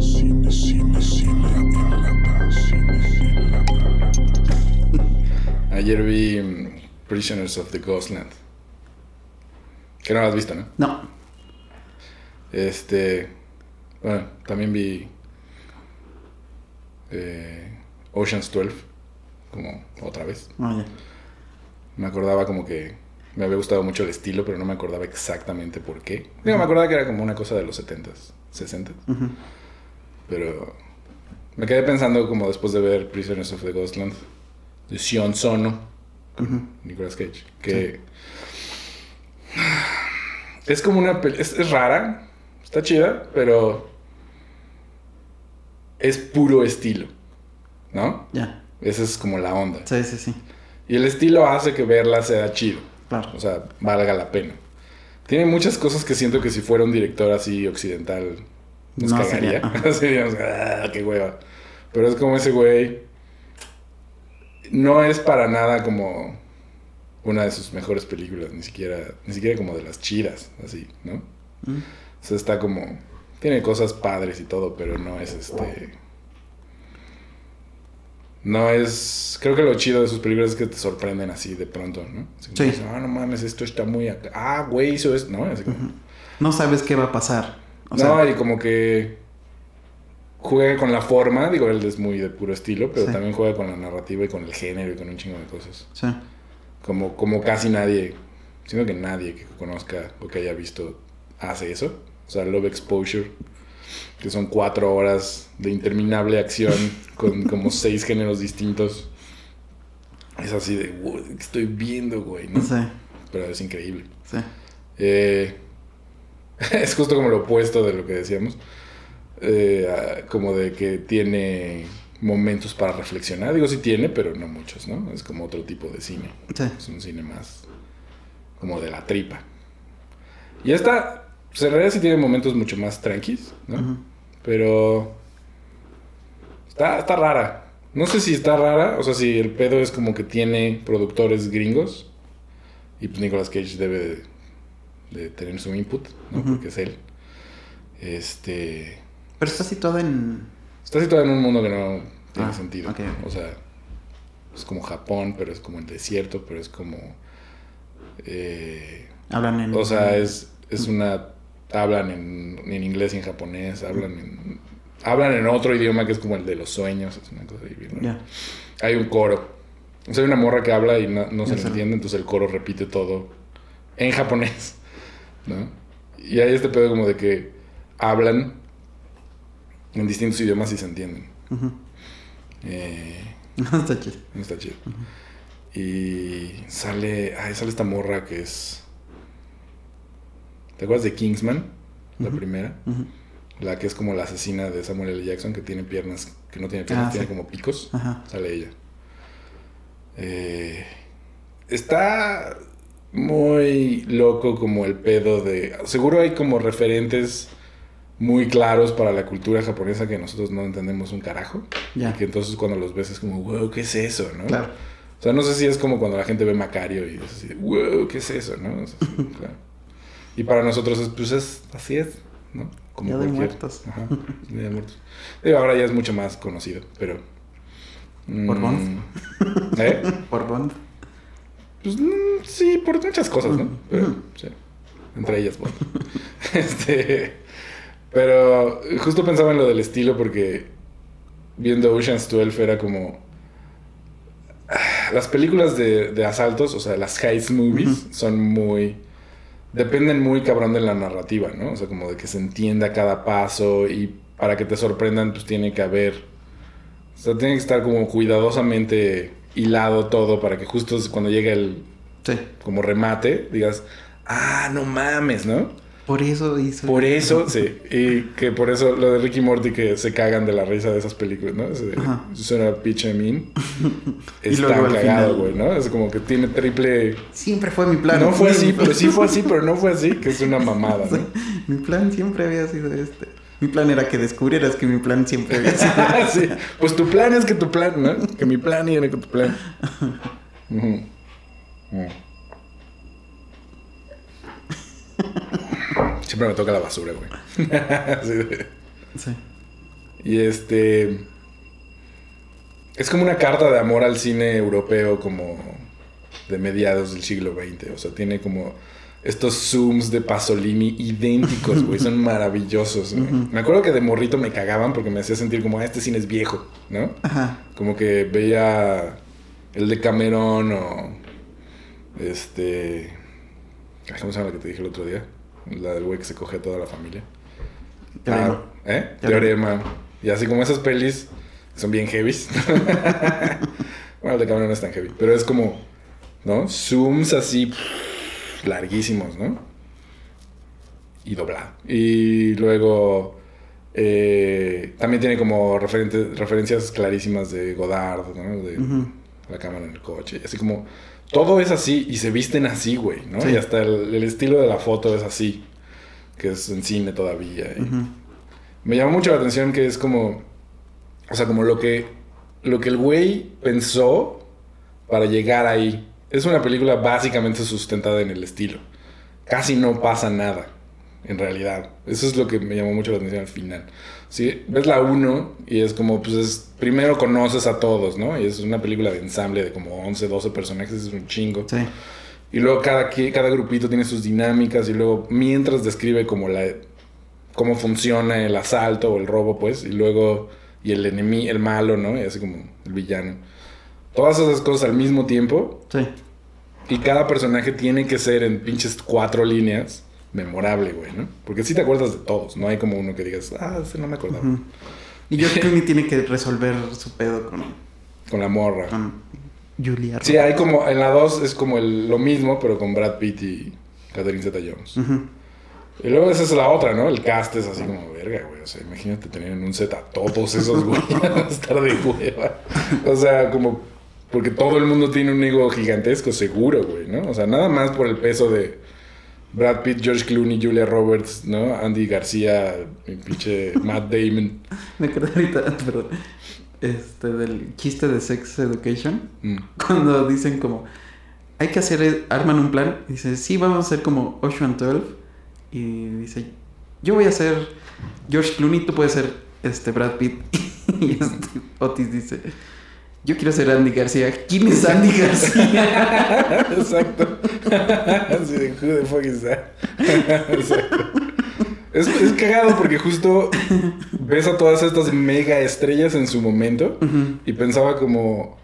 Cine, cine, cine en lata. Cine, cine en lata. Ayer vi mm, Prisoners of the Ghostland. Que no lo has visto, ¿no? No. Este. Bueno, también vi. eh, Ocean's 12. Como otra vez. Oye. Me acordaba como que me había gustado mucho el estilo, pero no me acordaba exactamente por qué. Digo, me acordaba que era como una cosa de los 70s, 60s. Ujú. Pero me quedé pensando como después de ver Prisoners of the Ghostland de Sion Sono, con Nicolas Cage, que es como una peli- es, es rara, está chida, pero es puro estilo, ¿no? Ya. Esa es como la onda. Sí, sí, sí. Y el estilo hace que verla sea chido. Claro. O sea, valga la pena. Tiene muchas cosas que siento que si fuera un director así occidental nos No cagaría. sería, diríamos, ah, qué hueva. Pero es como ese güey. No es para nada como una de sus mejores películas, ni siquiera, ni siquiera como de las chidas, así, ¿no? Mm. O sea, está como. Tiene cosas padres y todo, pero no es este. No es. Creo que lo chido de sus películas es que te sorprenden así de pronto, ¿no? Así Sí. dices, ah, no mames, esto está muy acá. Ah, güey, hizo esto, ¿no? Así como- No sabes qué va a pasar. O sea, no, y como que. Juega con la forma, digo, él es muy de puro estilo, pero Sí. también juega con la narrativa y con el género y con un chingo de cosas. sí. Como, como casi nadie, sino que nadie que conozca o que haya visto hace eso. O sea, Love Exposure, que son cuatro horas de interminable acción con como seis géneros distintos. Es así de, "Wow, ¿qué estoy viendo, güey? ¿no? Sí, Pero es increíble. sí. Eh, es justo como lo opuesto de lo que decíamos. Eh, como de que tiene momentos para reflexionar. Digo, sí tiene, pero no muchos, ¿no? Es como otro tipo de cine. Sí. Es un cine más como de la tripa. Y esta, pues en realidad sí tiene momentos mucho más tranquis, ¿no? Ujú. Pero está, está rara. No sé si está rara, o sea, si el pedo es como que tiene productores gringos y pues Nicolas Cage debe de, de tener su input, ¿no? Porque es él. Este... Pero está situada en. Está situado en un mundo que no tiene Ah, sentido. ok, ok. O sea, es como Japón, pero es como el desierto, pero es como... eh, Hablan en. o sea, es, es una... Hablan en, en inglés y en japonés, hablan en... Hablan en otro idioma que es como el de los sueños, es una cosa divina. Ya. Hay un coro. O sea, hay una morra que habla y no, no se le entiende, entonces el coro repite todo en japonés, ¿no? Y hay este pedo como de que hablan en distintos idiomas y se entienden. Eh, está chido. está chido. Y sale, ay, sale esta morra que es... ¿Te acuerdas de Kingsman? La primera. La que es como la asesina de Samuel L. Jackson, que tiene piernas, que no tiene piernas, Ah, tiene sí. como picos. Ajá. Sale ella. Eh, está muy loco como el pedo de... Seguro hay como referentes muy claros para la cultura japonesa que nosotros no entendemos un carajo. Ya. Y que entonces cuando los ves es como, wow, ¿qué es eso? ¿no? Claro. O sea, no sé si es como cuando la gente ve Macario y es así, wow, ¿qué es eso? ¿no? O sea, claro. Y para nosotros, es, pues es, así es, ¿no? Día de Muertos. Ajá, Día de Muertos. Digo, ahora ya es mucho más conocido, pero... ¿Por mm, Bond? ¿Eh? Por Bond. Pues mm, sí, por muchas cosas, ¿no? Pero, sí, entre ellas Bond. este... Pero justo pensaba en lo del estilo porque viendo Ocean's 12 era como... ah, Las películas de, de asaltos, o sea, las heist movies, son muy... Dependen muy cabrón de la narrativa, ¿no? O sea, como de que se entienda cada paso y para que te sorprendan, pues tiene que haber... O sea, tiene que estar como cuidadosamente hilado todo para que justo cuando llegue el Sí. como remate, digas, ah, no mames, ¿no? Por eso hizo. Por eso, sí. Y que por eso lo de Ricky Morty que se cagan de la risa de esas películas, ¿no? Ajá. Suena pinche mean. Está cagado, güey, ¿no? Es como que tiene triple. Siempre fue mi plan. no fue así, pero sí fue así, pero no fue así, que es una mamada, ¿no? Mi plan siempre había sido este. Mi plan era que descubrieras que mi plan siempre había sido. sí. Pues tu plan es que tu plan, ¿no? Que mi plan era que tu plan. Siempre me toca la basura, güey. Sí. Y este. Es como una carta de amor al cine europeo, como de mediados del siglo XX. O sea, tiene como estos zooms de Pasolini idénticos, güey. Son maravillosos. güey. Me acuerdo que de morrito me cagaban porque me hacía sentir como, ah, este cine es viejo, ¿no? Ajá. Como que veía el de Cameron o. Este. ¿Cómo se llama la que te dije el otro día? La del güey que se coge a toda la familia. Teorema. Ah, ¿Eh? Teorema. Teorema. Y así como esas pelis son bien heavies. bueno, el de Cameron no es tan heavy. Pero es como, ¿no? Zooms así pff, larguísimos, ¿no? Y doblado. Y luego eh, también tiene como referencias clarísimas de Godard, ¿no? De la cámara en el coche. Así como, todo es así y se visten así, güey, ¿no? Sí. Y hasta el, el estilo de la foto es así. Que es en cine todavía. y- me llamó mucho la atención que es como. O sea, como lo que. Lo que el güey pensó para llegar ahí. Es una película básicamente sustentada en el estilo. Casi no pasa nada. En realidad. Eso es lo que me llamó mucho la atención al final. Sí, ves la 1 y es como, pues es, primero conoces a todos, ¿no? Y es una película de ensamble de como 11, 12 personajes, es un chingo. Sí. Y luego cada, cada grupito tiene sus dinámicas y luego mientras describe como la cómo funciona el asalto o el robo, pues, y luego y el enemigo, el malo, ¿no? Y así como el villano. Todas esas cosas al mismo tiempo Sí. y cada personaje tiene que ser en pinches cuatro líneas memorable, güey, ¿no? Porque sí te acuerdas de todos, no hay como uno que digas, ah, ese no me acordaba. Y George Clooney tiene que resolver su pedo con, Con la morra. con Julia. Sí, hay como, en la 2 es como el- lo mismo, pero con Brad Pitt y Catherine Zeta-Jones. Y luego esa es la otra, ¿no? El cast es así como verga, güey. O sea, imagínate tener en un set a todos esos güey a estar de hueva. O sea, como porque todo el mundo tiene un ego gigantesco, seguro, güey, ¿no? O sea, nada más por el peso de Brad Pitt, George Clooney, Julia Roberts, ¿no? Andy García, mi pinche Matt Damon. Me acordé ahorita, perdón, este, del chiste de Sex Education. Mm. Cuando dicen como, hay que hacer, arman un plan. Dice, sí, vamos a hacer como Ocean 12. Y dice, yo voy a ser George Clooney, tú puedes ser este Brad Pitt. y este Otis dice, yo quiero ser Andy García. ¿Quién es Andy García? Exacto. Así de who the fuck is that? Exacto. Es, es cagado porque justo ves a todas estas mega estrellas en su momento y pensaba como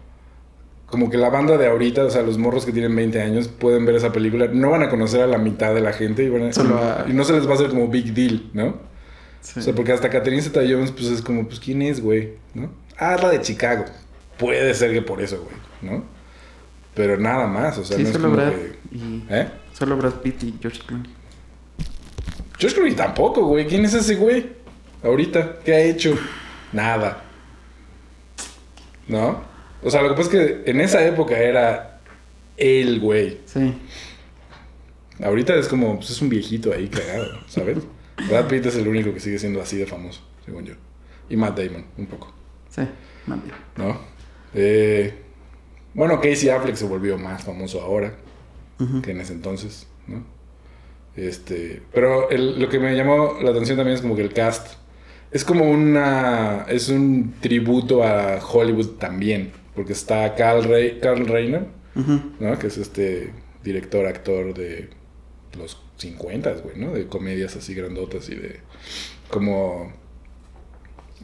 como que la banda de ahorita, o sea, los morros que tienen 20 años pueden ver esa película, no van a conocer a la mitad de la gente y, van a- Solo a- y no se les va a hacer como big deal, ¿no? Sí. O sea, porque hasta Catherine Zeta-Jones pues es como, pues ¿quién es, güey? ¿No? Ah, es la de Chicago. Puede ser que por eso, güey, ¿no? Pero nada más, o sea, Sí, no es solo como Brad, que- y, ¿Eh? solo Brad Pitt y George Clooney. George Clooney tampoco, güey. ¿Quién es ese güey? Ahorita, ¿qué ha hecho? Nada. ¿No? O sea, lo que pasa es que en esa época era el güey. Sí. Ahorita es como, pues es un viejito ahí cagado, ¿sabes? Brad Pitt es el único que sigue siendo así de famoso, según yo. Y Matt Damon, un poco, Sí, mande. ¿no? Eh, bueno, Casey Affleck se volvió más famoso ahora que en ese entonces, ¿no? Este, pero el- lo que me llamó la atención también es como que el cast es como una es un tributo a Hollywood también, porque está Carl, Rey, Carl Reiner. ¿no? Que es este director actor de los 50, güey, ¿no? De comedias así grandotas y de como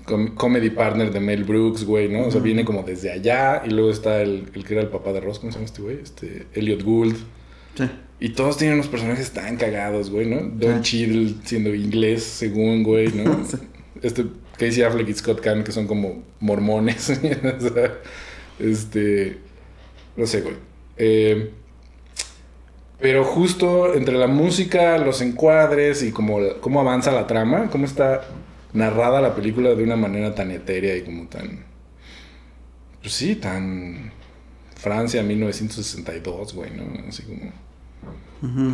com- comedy partner de Mel Brooks, güey, ¿no? O sea, viene como desde allá y luego está el, el que era el papá de Ross, ¿cómo se llama este güey? Este Elliot Gould. Sí. Y todos tienen unos personajes tan cagados, güey, ¿no? Don Sí. Cheadle siendo inglés, según, güey, ¿no? Sí. Este Casey Affleck y Scott Caan, que son como mormones. o sea, este... No sé, güey. Eh, pero justo entre la música, los encuadres y como la- cómo avanza la trama, cómo está narrada la película de una manera tan etérea y como tan... Pues sí, tan... Francia 1962, güey, ¿no? Así como...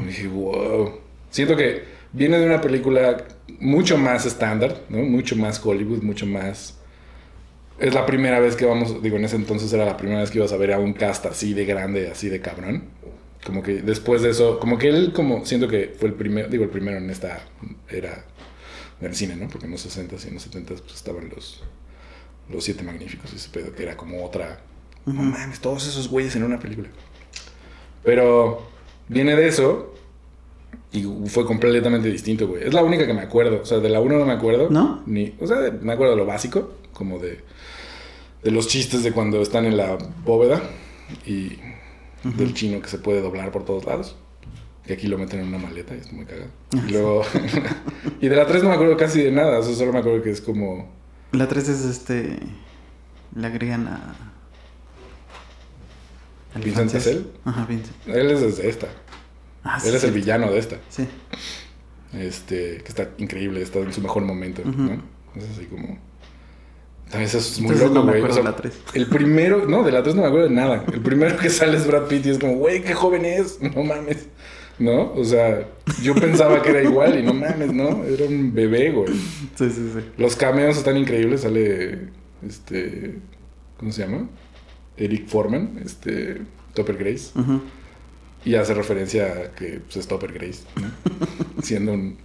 Y dije, wow. Siento que viene de una película mucho más estándar, ¿no? Mucho más Hollywood, mucho más... Es la primera vez que vamos, digo, en ese entonces era la primera vez que ibas a ver a un cast así de grande, así de cabrón. Como que después de eso, como que él, como siento que fue el primero, digo, el primero en esta era en el cine, ¿no? Porque en los 60s y en los 70s pues, estaban los, los Siete Magníficos, ese pedo, que era como otra... No mames, todos esos güeyes en una película. Pero viene de eso y fue completamente distinto, güey. Es la única que me acuerdo. O sea, de la 1 no me acuerdo. ¿No? Ni, o sea, de- me acuerdo de lo básico, como de, de los chistes de cuando están en la bóveda y del chino que se puede doblar por todos lados. Que aquí lo meten en una maleta y está muy cagado. Y luego. y de la 3 no me acuerdo casi de nada. O sea, solo me acuerdo que es como. La 3 es este. Le agregan a. al ¿Vincent francés. Cassel? Ajá, Vincent. Él es desde esta. Ah, sí, Él es el villano de esta. Sí. Este, que está increíble, está en su mejor momento. ¿no? Es así como... También eso es muy Entonces loco, no güey. O acuerdo sea, de la 3. el primero... No, de la 3 no me acuerdo de nada. El primero que sale es Brad Pitt y es como, güey, qué joven es. No mames. ¿No? O sea, yo pensaba que era igual y no mames, ¿no? Era un bebé, güey. Sí, sí, sí. Los cameos están increíbles. Sale, este... ¿Cómo se llama? Eric Foreman, este... Topper Grace. Y hace referencia a que pues, es Topper Grace, ¿no? siendo un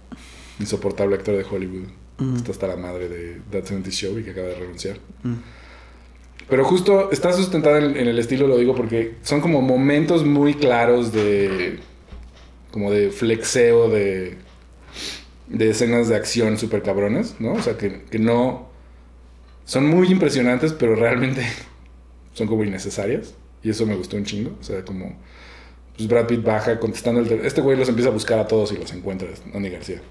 insoportable actor de Hollywood. Ujú. Está hasta la madre de That 70 Show y que acaba de renunciar. Pero justo está sustentada en, en el estilo, lo digo porque son como momentos muy claros de. Como de flexeo de. de escenas de acción súper cabronas, ¿no? O sea, que, que no. son muy impresionantes, pero realmente son como innecesarias. Y eso me gustó un chingo. O sea, como. Pues Brad Pitt baja contestando el teléfono. Este güey los empieza a buscar a todos y los encuentra, Andy García.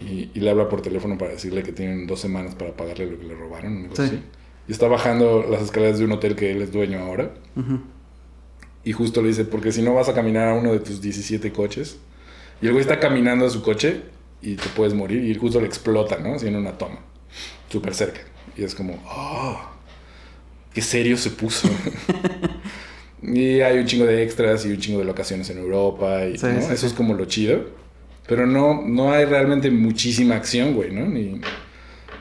Y, y le habla por teléfono para decirle que tienen dos semanas para pagarle lo que le robaron. Sí. Y está bajando las escaleras de un hotel que él es dueño ahora. Ujú. Y justo le dice, porque si no vas a caminar a uno de tus 17 coches. Y el güey está caminando a su coche y te puedes morir. Y justo le explota, ¿no? Así en una toma. Súper cerca. Y es como, oh, qué serio se puso. y hay un chingo de extras y un chingo de locaciones en Europa. Y, Sí, ¿no? sí, Eso sí. es como lo chido. Pero no, no hay realmente muchísima acción, güey, ¿no? Ni,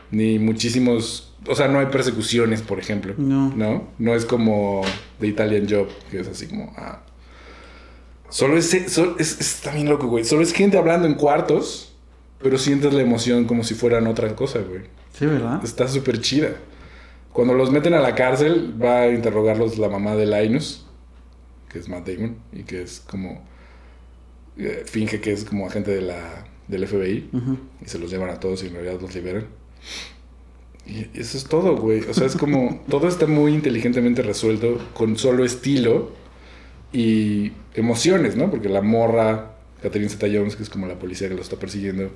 ni muchísimos... O sea, no hay persecuciones, por ejemplo. No. ¿No? No es como The Italian Job, que es así como... Ah. Solo es, solo es... Está bien loco, güey. Solo es gente hablando en cuartos, pero sientes la emoción como si fueran otra cosa, güey. Sí, ¿verdad? Está súper chida. Cuando los meten a la cárcel, va a interrogarlos la mamá de Linus, que es Matt Damon, y que es como... eh, finge que es como agente de la, del FBI, y se los llevan a todos y en realidad los liberan. Y eso es todo, güey. O sea, es como... todo está muy inteligentemente resuelto con solo estilo y emociones, ¿no? Porque la morra, Catherine Zeta-Jones, que es como la policía que lo está persiguiendo,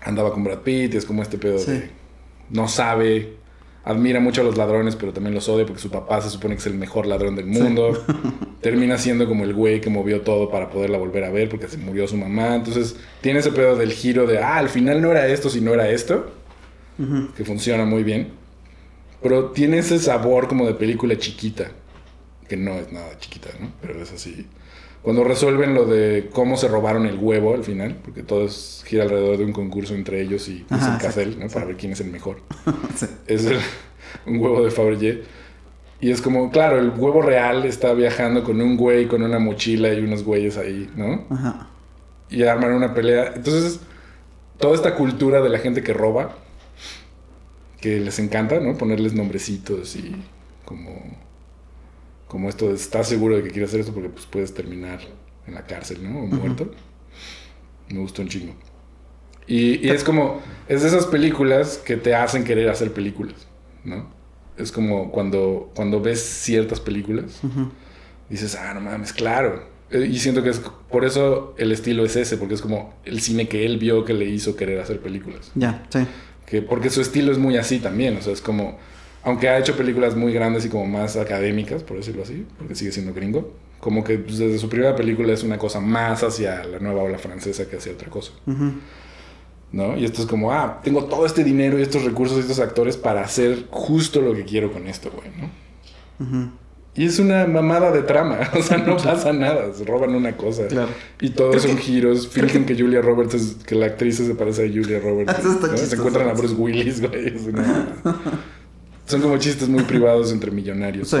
andaba con Brad Pitt y es como este pedo Sí. de... No sabe, admira mucho a los ladrones, pero también los odia porque su papá se supone que es el mejor ladrón del mundo. Termina siendo como el güey que movió todo para poderla volver a ver porque se murió su mamá. Entonces tiene ese pedo del giro de, ah, al final no era esto, sino era esto, Que funciona muy bien. Pero tiene ese sabor como de película chiquita, que no es nada chiquita, ¿no? Pero es así. Cuando resuelven lo de cómo se robaron el huevo al final, porque todo es, gira alrededor de un concurso entre ellos y Ajá, exacto, Cassel, ¿no? Para exacto. ver quién es el mejor Sí. es el- un huevo de Fabergé. Y es como, claro, el huevo real está viajando con un güey, con una mochila y unos güeyes ahí, ¿no? Ajá. Y arman una pelea. Entonces, toda esta cultura de la gente que roba, que les encanta, ¿no? Ponerles nombrecitos y como, como esto de, ¿estás seguro de que quieres hacer esto? Porque pues puedes terminar en la cárcel, ¿no? O muerto. Me gustó un chingo. Y, y es como, es de esas películas que te hacen querer hacer películas, ¿no? Es como cuando, cuando ves ciertas películas, Ujú. dices, ah, no mames, claro. Eh, Y siento que es por eso el estilo es ese, porque es como el cine que él vio que le hizo querer hacer películas. Ya, sí. Que, porque su estilo es muy así también, o sea, es como, aunque ha hecho películas muy grandes y como más académicas, por decirlo así, porque sigue siendo gringo, como que pues, desde su primera película es una cosa más hacia la nueva ola francesa que hacia otra cosa. ¿no? Y esto es como, ah, tengo todo este dinero y estos recursos y estos actores para hacer justo lo que quiero con esto, güey, ¿no? Ujú. Y es una mamada de trama, o sea, no pasa nada, se roban una cosa. Claro. Y todos son que- giros, fingen que Julia Roberts es, que la actriz se parece a Julia Roberts. Eso está ¿no? Se chistoso. encuentran a Bruce Willis, güey. es una son como chistes muy privados entre millonarios. Sí.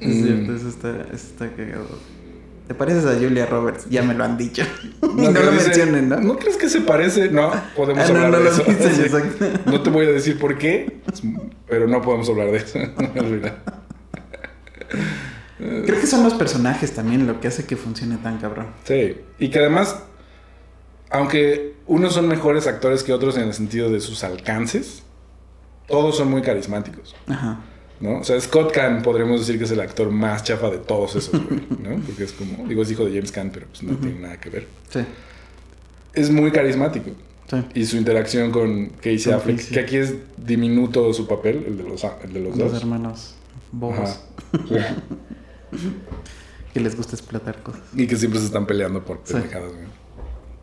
Es Mm. cierto, eso está, eso está cagado. te pareces a Julia Roberts, ya me lo han dicho. y no que lo dice, mencionen, ¿no? ¿No crees que se parece? No, podemos Ah, no, hablar no de lo eso. dicen, exacto. No te voy a decir por qué, pero no podemos hablar de eso. Creo que son los personajes también lo que hace que funcione tan cabrón. Sí, y que además, aunque unos son mejores actores que otros en el sentido de sus alcances, todos son muy carismáticos, Ajá. ¿no? O sea, Scott Caan podríamos decir que es el actor más chafa de todos esos, güey, ¿no? Porque es como, digo, es hijo de James Caan, pero pues no tiene nada que ver. Sí. Es muy carismático. Sí. Y su interacción con Casey Affleck, que aquí es diminuto su papel, el de los, el de los, Los dos. hermanos bobos que les gusta explotar cosas. Y que siempre se están peleando por pendejadas.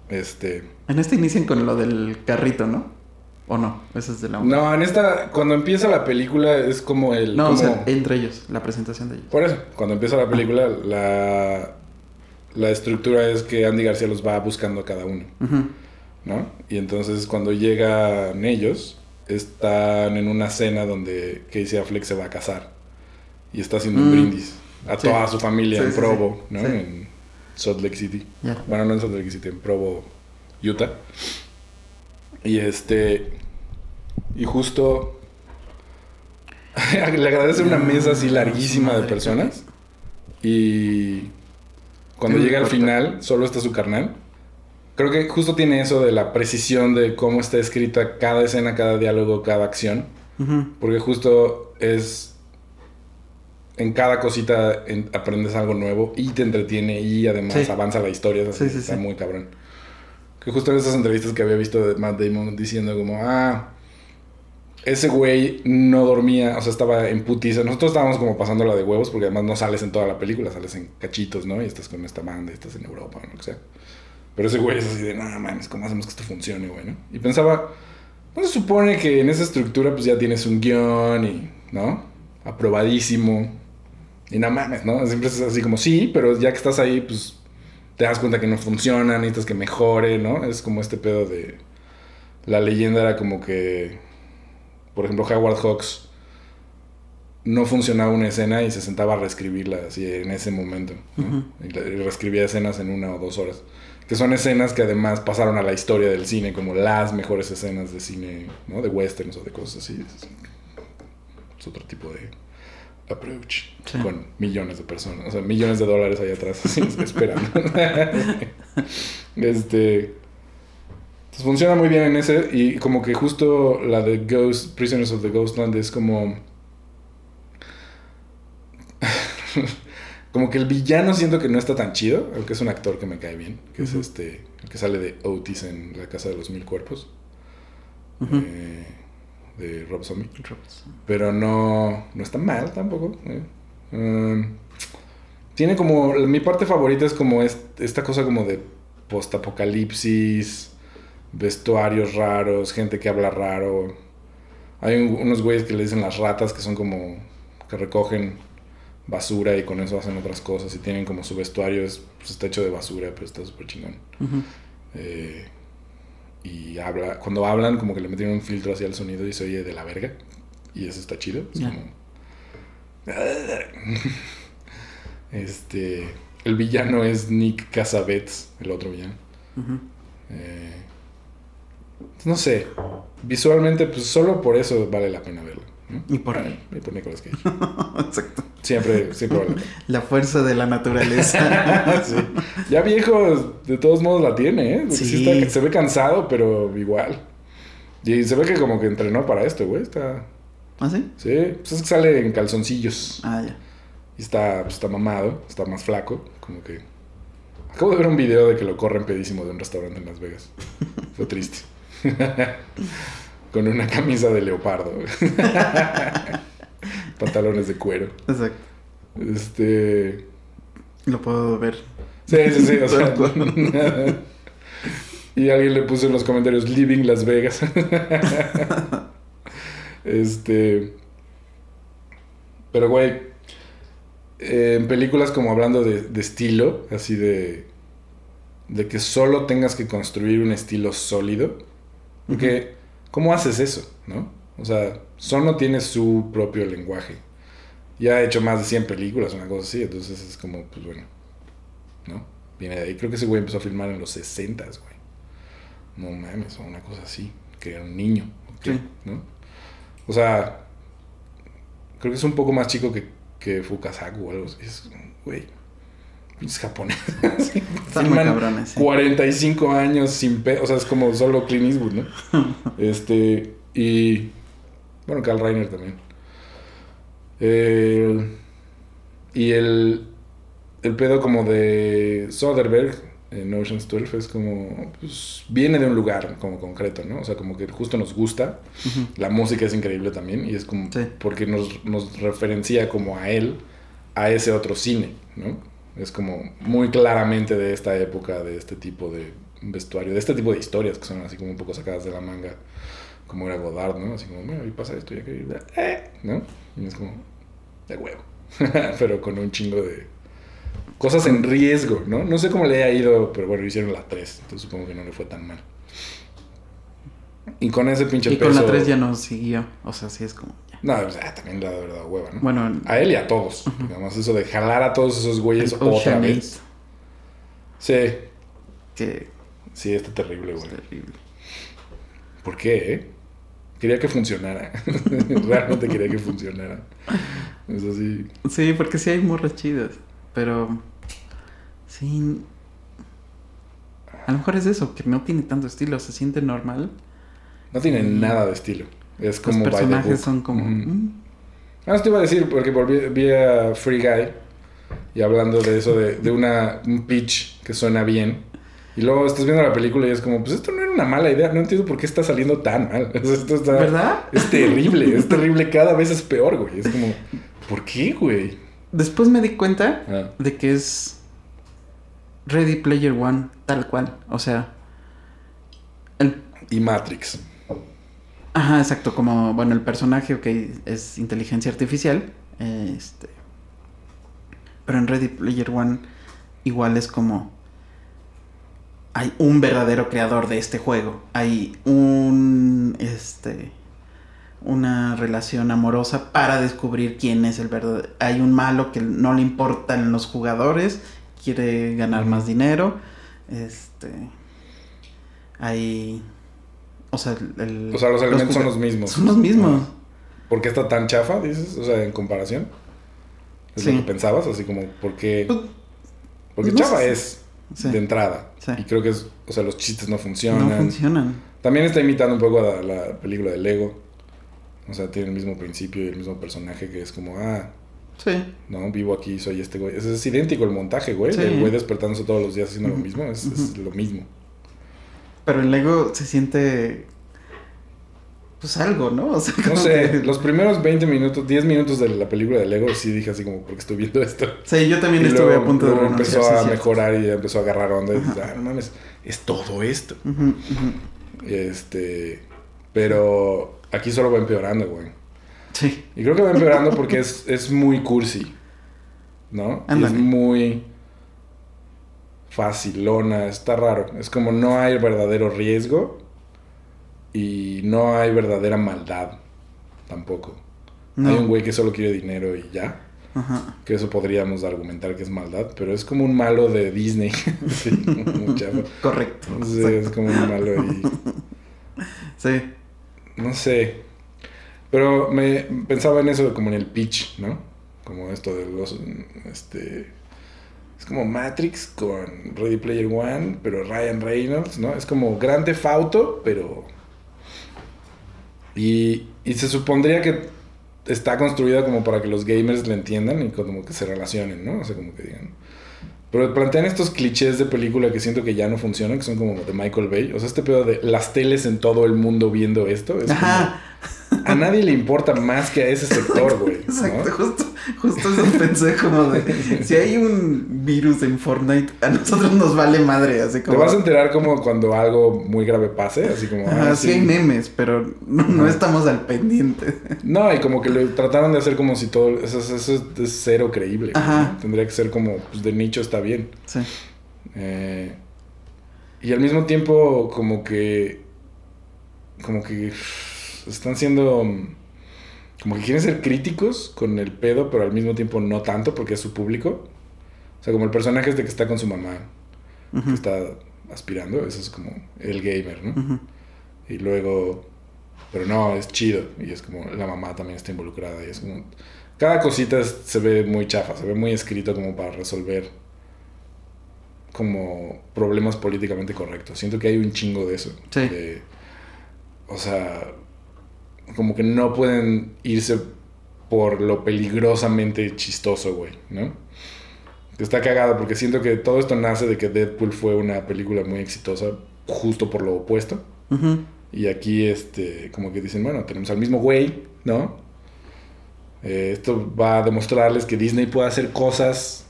Este... En este inician con lo del carrito, ¿no? ¿O no? Eso es de la No, en esta, cuando empieza la película es como el... No, o sea, entre ellos, la presentación de ellos. Por eso, cuando empieza la película, la, la estructura es que Andy García los va buscando a cada uno. ¿no? Y entonces cuando llegan ellos, están en una cena donde Casey Affleck se va a casar. Y está haciendo un Mm. brindis a Sí. toda su familia Sí, en Provo. ¿no? En Salt Lake City. Bueno, no en Salt Lake City, en Provo, Utah. Y este. Y justo. le agradece una mesa así larguísima de personas. Y. Cuando llega al final, solo está su carnal. Creo que justo tiene eso de la precisión de cómo está escrita cada escena, cada diálogo, cada acción. Ujú. Porque justo es. En cada cosita en- aprendes algo nuevo y te entretiene y además Sí. avanza la historia. es así, Sí, sí, está muy cabrón. Que justo en esas entrevistas que había visto de Matt Damon diciendo como, ah, ese güey no dormía, o sea, estaba en putiza. Nosotros estábamos como pasando la de huevos porque además no sales en toda la película, sales en cachitos, ¿no? Y estás con esta banda, y estás en Europa, o lo que sea. Pero ese güey es así de, no mames, ¿cómo hacemos que esto funcione, güey, no? Y pensaba, no se supone que en esa estructura pues ya tienes un guion y, ¿no? Aprobadísimo. Y no mames, ¿no? Siempre es así como, sí, pero ya que estás ahí, pues te das cuenta que no funciona, necesitas que mejore, ¿no? Es como este pedo de... La leyenda era como que, por ejemplo, Howard Hawks no funcionaba una escena y se sentaba a reescribirla así en ese momento. y reescribía escenas en una o dos horas. Que son escenas que además pasaron a la historia del cine como las mejores escenas de cine, ¿no? De westerns o de cosas así. Es, es otro tipo de approach. Sí. Con millones de personas, o sea, millones de dólares ahí atrás, así, esperando. este... Pues funciona muy bien en ese y como que justo la de Ghost, Prisoners of the Ghostland es como... como que el villano siento que no está tan chido, aunque es un actor que me cae bien, que es este, el que sale de Otis en La Casa de los Mil Cuerpos, eh, de Rob Zombie. Pero no, no está mal tampoco. eh. Um, tiene como. Mi parte favorita es como est- esta cosa como de postapocalipsis, vestuarios raros, gente que habla raro. Hay un- unos güeyes que le dicen las ratas que son como. que recogen basura y con eso hacen otras cosas y tienen como su vestuario es, pues, está hecho de basura, pero está súper chingón. Ujú. Eh, y habla, cuando hablan, como que le metieron un filtro hacia el sonido y se oye de la verga. Y eso está chido. Es como. Este. El villano es Nick Cassavetes, el otro villano. Eh, no sé. Visualmente, pues solo por eso vale la pena verlo. ¿No? Y por- Y por Nicolas Cage. Exacto. Siempre, siempre vale la fuerza de la naturaleza. Sí. Ya viejo, de todos modos la tiene, ¿eh? Sí Sí. está- se ve cansado, pero igual. Y se ve que como que entrenó para esto, güey. Está. ¿Ah, sí? Sí, pues es que sale en calzoncillos. Ah, ya. Y está, pues, está mamado, está más flaco. Como que. Acabo de ver un video de que lo corren pedísimo de un restaurante en Las Vegas. Fue triste. Con una camisa de leopardo. Pantalones de cuero. Exacto. Este. Lo puedo ver. Sí, sí, sí. O sea, y alguien le puso en los comentarios Living Las Vegas. este. Pero, güey. en películas como hablando de, de estilo, así de. De que solo tengas que construir un estilo sólido. Porque, ¿cómo haces eso? ¿No? O sea, Sono tiene su propio lenguaje. Ya ha hecho más de 100 películas, una cosa así. Entonces es como, pues bueno ¿no? Viene de ahí. Creo que ese güey empezó a filmar en los 60, güey. No mames, o una cosa así. Que era un niño. Sí. ¿No? O sea, creo que es un poco más chico que, que Fukasaku o algo así. Es, güey, pinches japoneses. Sí, Están muy cabrones. sí. 45 años sin pe... O sea, es como solo Clint Eastwood, ¿no? este... Y... Bueno, Carl Reiner también. Eh, y el... El pedo como de Soderbergh en Ocean's 12 es como... Pues viene de un lugar como concreto, ¿no? O sea, como que justo nos gusta. La música es increíble también y es como Sí. porque nos, nos referencia como a él, a ese otro cine, ¿no? Es como muy claramente de esta época, de este tipo de vestuario, de este tipo de historias que son así como un poco sacadas de la manga, como era Godard, ¿no? Así como, mira, y pasa esto y aquello, eh, ¿no? Y es como, de huevo, pero con un chingo de cosas en riesgo, ¿no? No sé cómo le haya ido, pero bueno, hicieron la 3, entonces supongo que no le fue tan mal. Y con ese pinche Y con la peso- 3 ya no siguió. O sea, sí es como. No, o sea, también la de verdad hueva, ¿no? Bueno, A él y a todos. Digamos, eso de jalar a todos esos güeyes otra vez. Sí, que sí, está terrible, es güey. terrible. ¿Por qué, eh? Quería que funcionara. Realmente quería que funcionara. Es así. Sí, porque sí hay morras chidas. Pero. Sí. A lo mejor es eso, que no tiene tanto estilo, se siente normal. No tiene Sí. nada de estilo. Es como Los personajes son como. Mm, Ah, eso te iba a decir, porque volví, vi a Free Guy y hablando de eso, de, de una, un pitch que suena bien. Y luego estás viendo la película y es como, pues esto no era una mala idea, no entiendo por qué está saliendo tan mal. Esto está, ¿Verdad? Es terrible, es terrible, cada vez es peor, güey. Es como, ¿por qué, güey? Después me di cuenta Ah, de que es Ready Player One, tal cual. O sea, el y Matrix. Ajá, exacto, como, bueno, el personaje, ok, es inteligencia artificial, este, pero en Ready Player One igual es como, hay un verdadero creador de este juego, hay un, este, una relación amorosa para descubrir quién es el verdadero, hay un malo que no le importan los jugadores, quiere ganar más dinero, este, hay... O sea, el- O sea, los elementos son los mismos. Son los mismos. Ah. ¿Por qué está tan chafa, dices? O sea, en comparación. ¿Es Sí. lo que pensabas? Así como, ¿por qué? Pues, Porque no chafa sé. es Sí. de entrada. Sí. Y creo que es, o sea, los chistes no funcionan. No funcionan. También está imitando un poco a la, la película de Lego. O sea, tiene el mismo principio y el mismo personaje que es como, ah, Sí. no, vivo aquí, soy este güey. Es, es idéntico el montaje, güey. Sí. El güey despertándose todos los días haciendo lo mismo. Es, lo mismo. Pero el Lego se siente. Pues algo, ¿no? O sea, No sé, que- los primeros 20 minutos, 10 minutos de la película de Lego, sí dije así como, porque estoy viendo esto. Sí, yo también Y estuve luego- a punto de luego renunciar. empezó a cierto. mejorar y empezó a agarrar onda. Y dices, ah, no mames, es todo esto. Este, pero aquí solo va empeorando, güey. Sí. Y creo que va empeorando porque es, es muy cursi, ¿no? Y es muy facilona, está raro. Es como no hay verdadero riesgo y no hay verdadera maldad tampoco. No. Hay un güey que solo quiere dinero y ya. Ajá. Que eso podríamos argumentar que es maldad, pero es como un malo de Disney. sí. Correcto. Sí, es como un malo y... Sí. No sé. Pero me pensaba en eso como en el pitch, ¿no? Como esto de los... Este... Es como Matrix con Ready Player One, pero Ryan Reynolds, ¿no? Es como Grand Theft Auto, pero... Y, y se supondría que está construida como para que los gamers le entiendan y como que se relacionen, ¿no? O sea, como que digan... Pero plantean estos clichés de película que siento que ya no funcionan, que son como de Michael Bay. O sea, este pedo de las teles en todo el mundo viendo esto. Es Ajá. como, a nadie le importa más que a ese sector, güey. ¿no? Exacto, justo, justo eso pensé como de si hay un virus en Fortnite, a nosotros nos vale madre, así Te como vas a enterar como cuando algo muy grave pase, así como... Ah, sí hay memes, pero no, no estamos al pendiente. No, y como que lo trataron de hacer como si todo... Eso, eso es cero creíble. Ajá. ¿no? Tendría que ser como, pues de nicho está bien. Sí. Eh, y al mismo tiempo, como que. Como que. Están siendo. mm, Como que quieren ser críticos con el pedo, pero al mismo tiempo no tanto porque es su público. O sea, como el personaje este que está con su mamá, que está aspirando, eso es como el gamer, ¿no? Y luego, pero no, es chido. Y es como la mamá también está involucrada. Y es como, cada cosita se ve muy chafa, se ve muy escrito como para resolver como problemas políticamente correctos. Siento que hay un chingo de eso. Sí. De- o sea, como que no pueden irse por lo peligrosamente chistoso, güey, ¿no? Que Está cagado porque siento que todo esto nace de que Deadpool fue una película muy exitosa justo por lo opuesto. Y aquí, este, como que dicen, bueno, tenemos al mismo güey, ¿no? Eh, esto va a demostrarles que Disney puede hacer cosas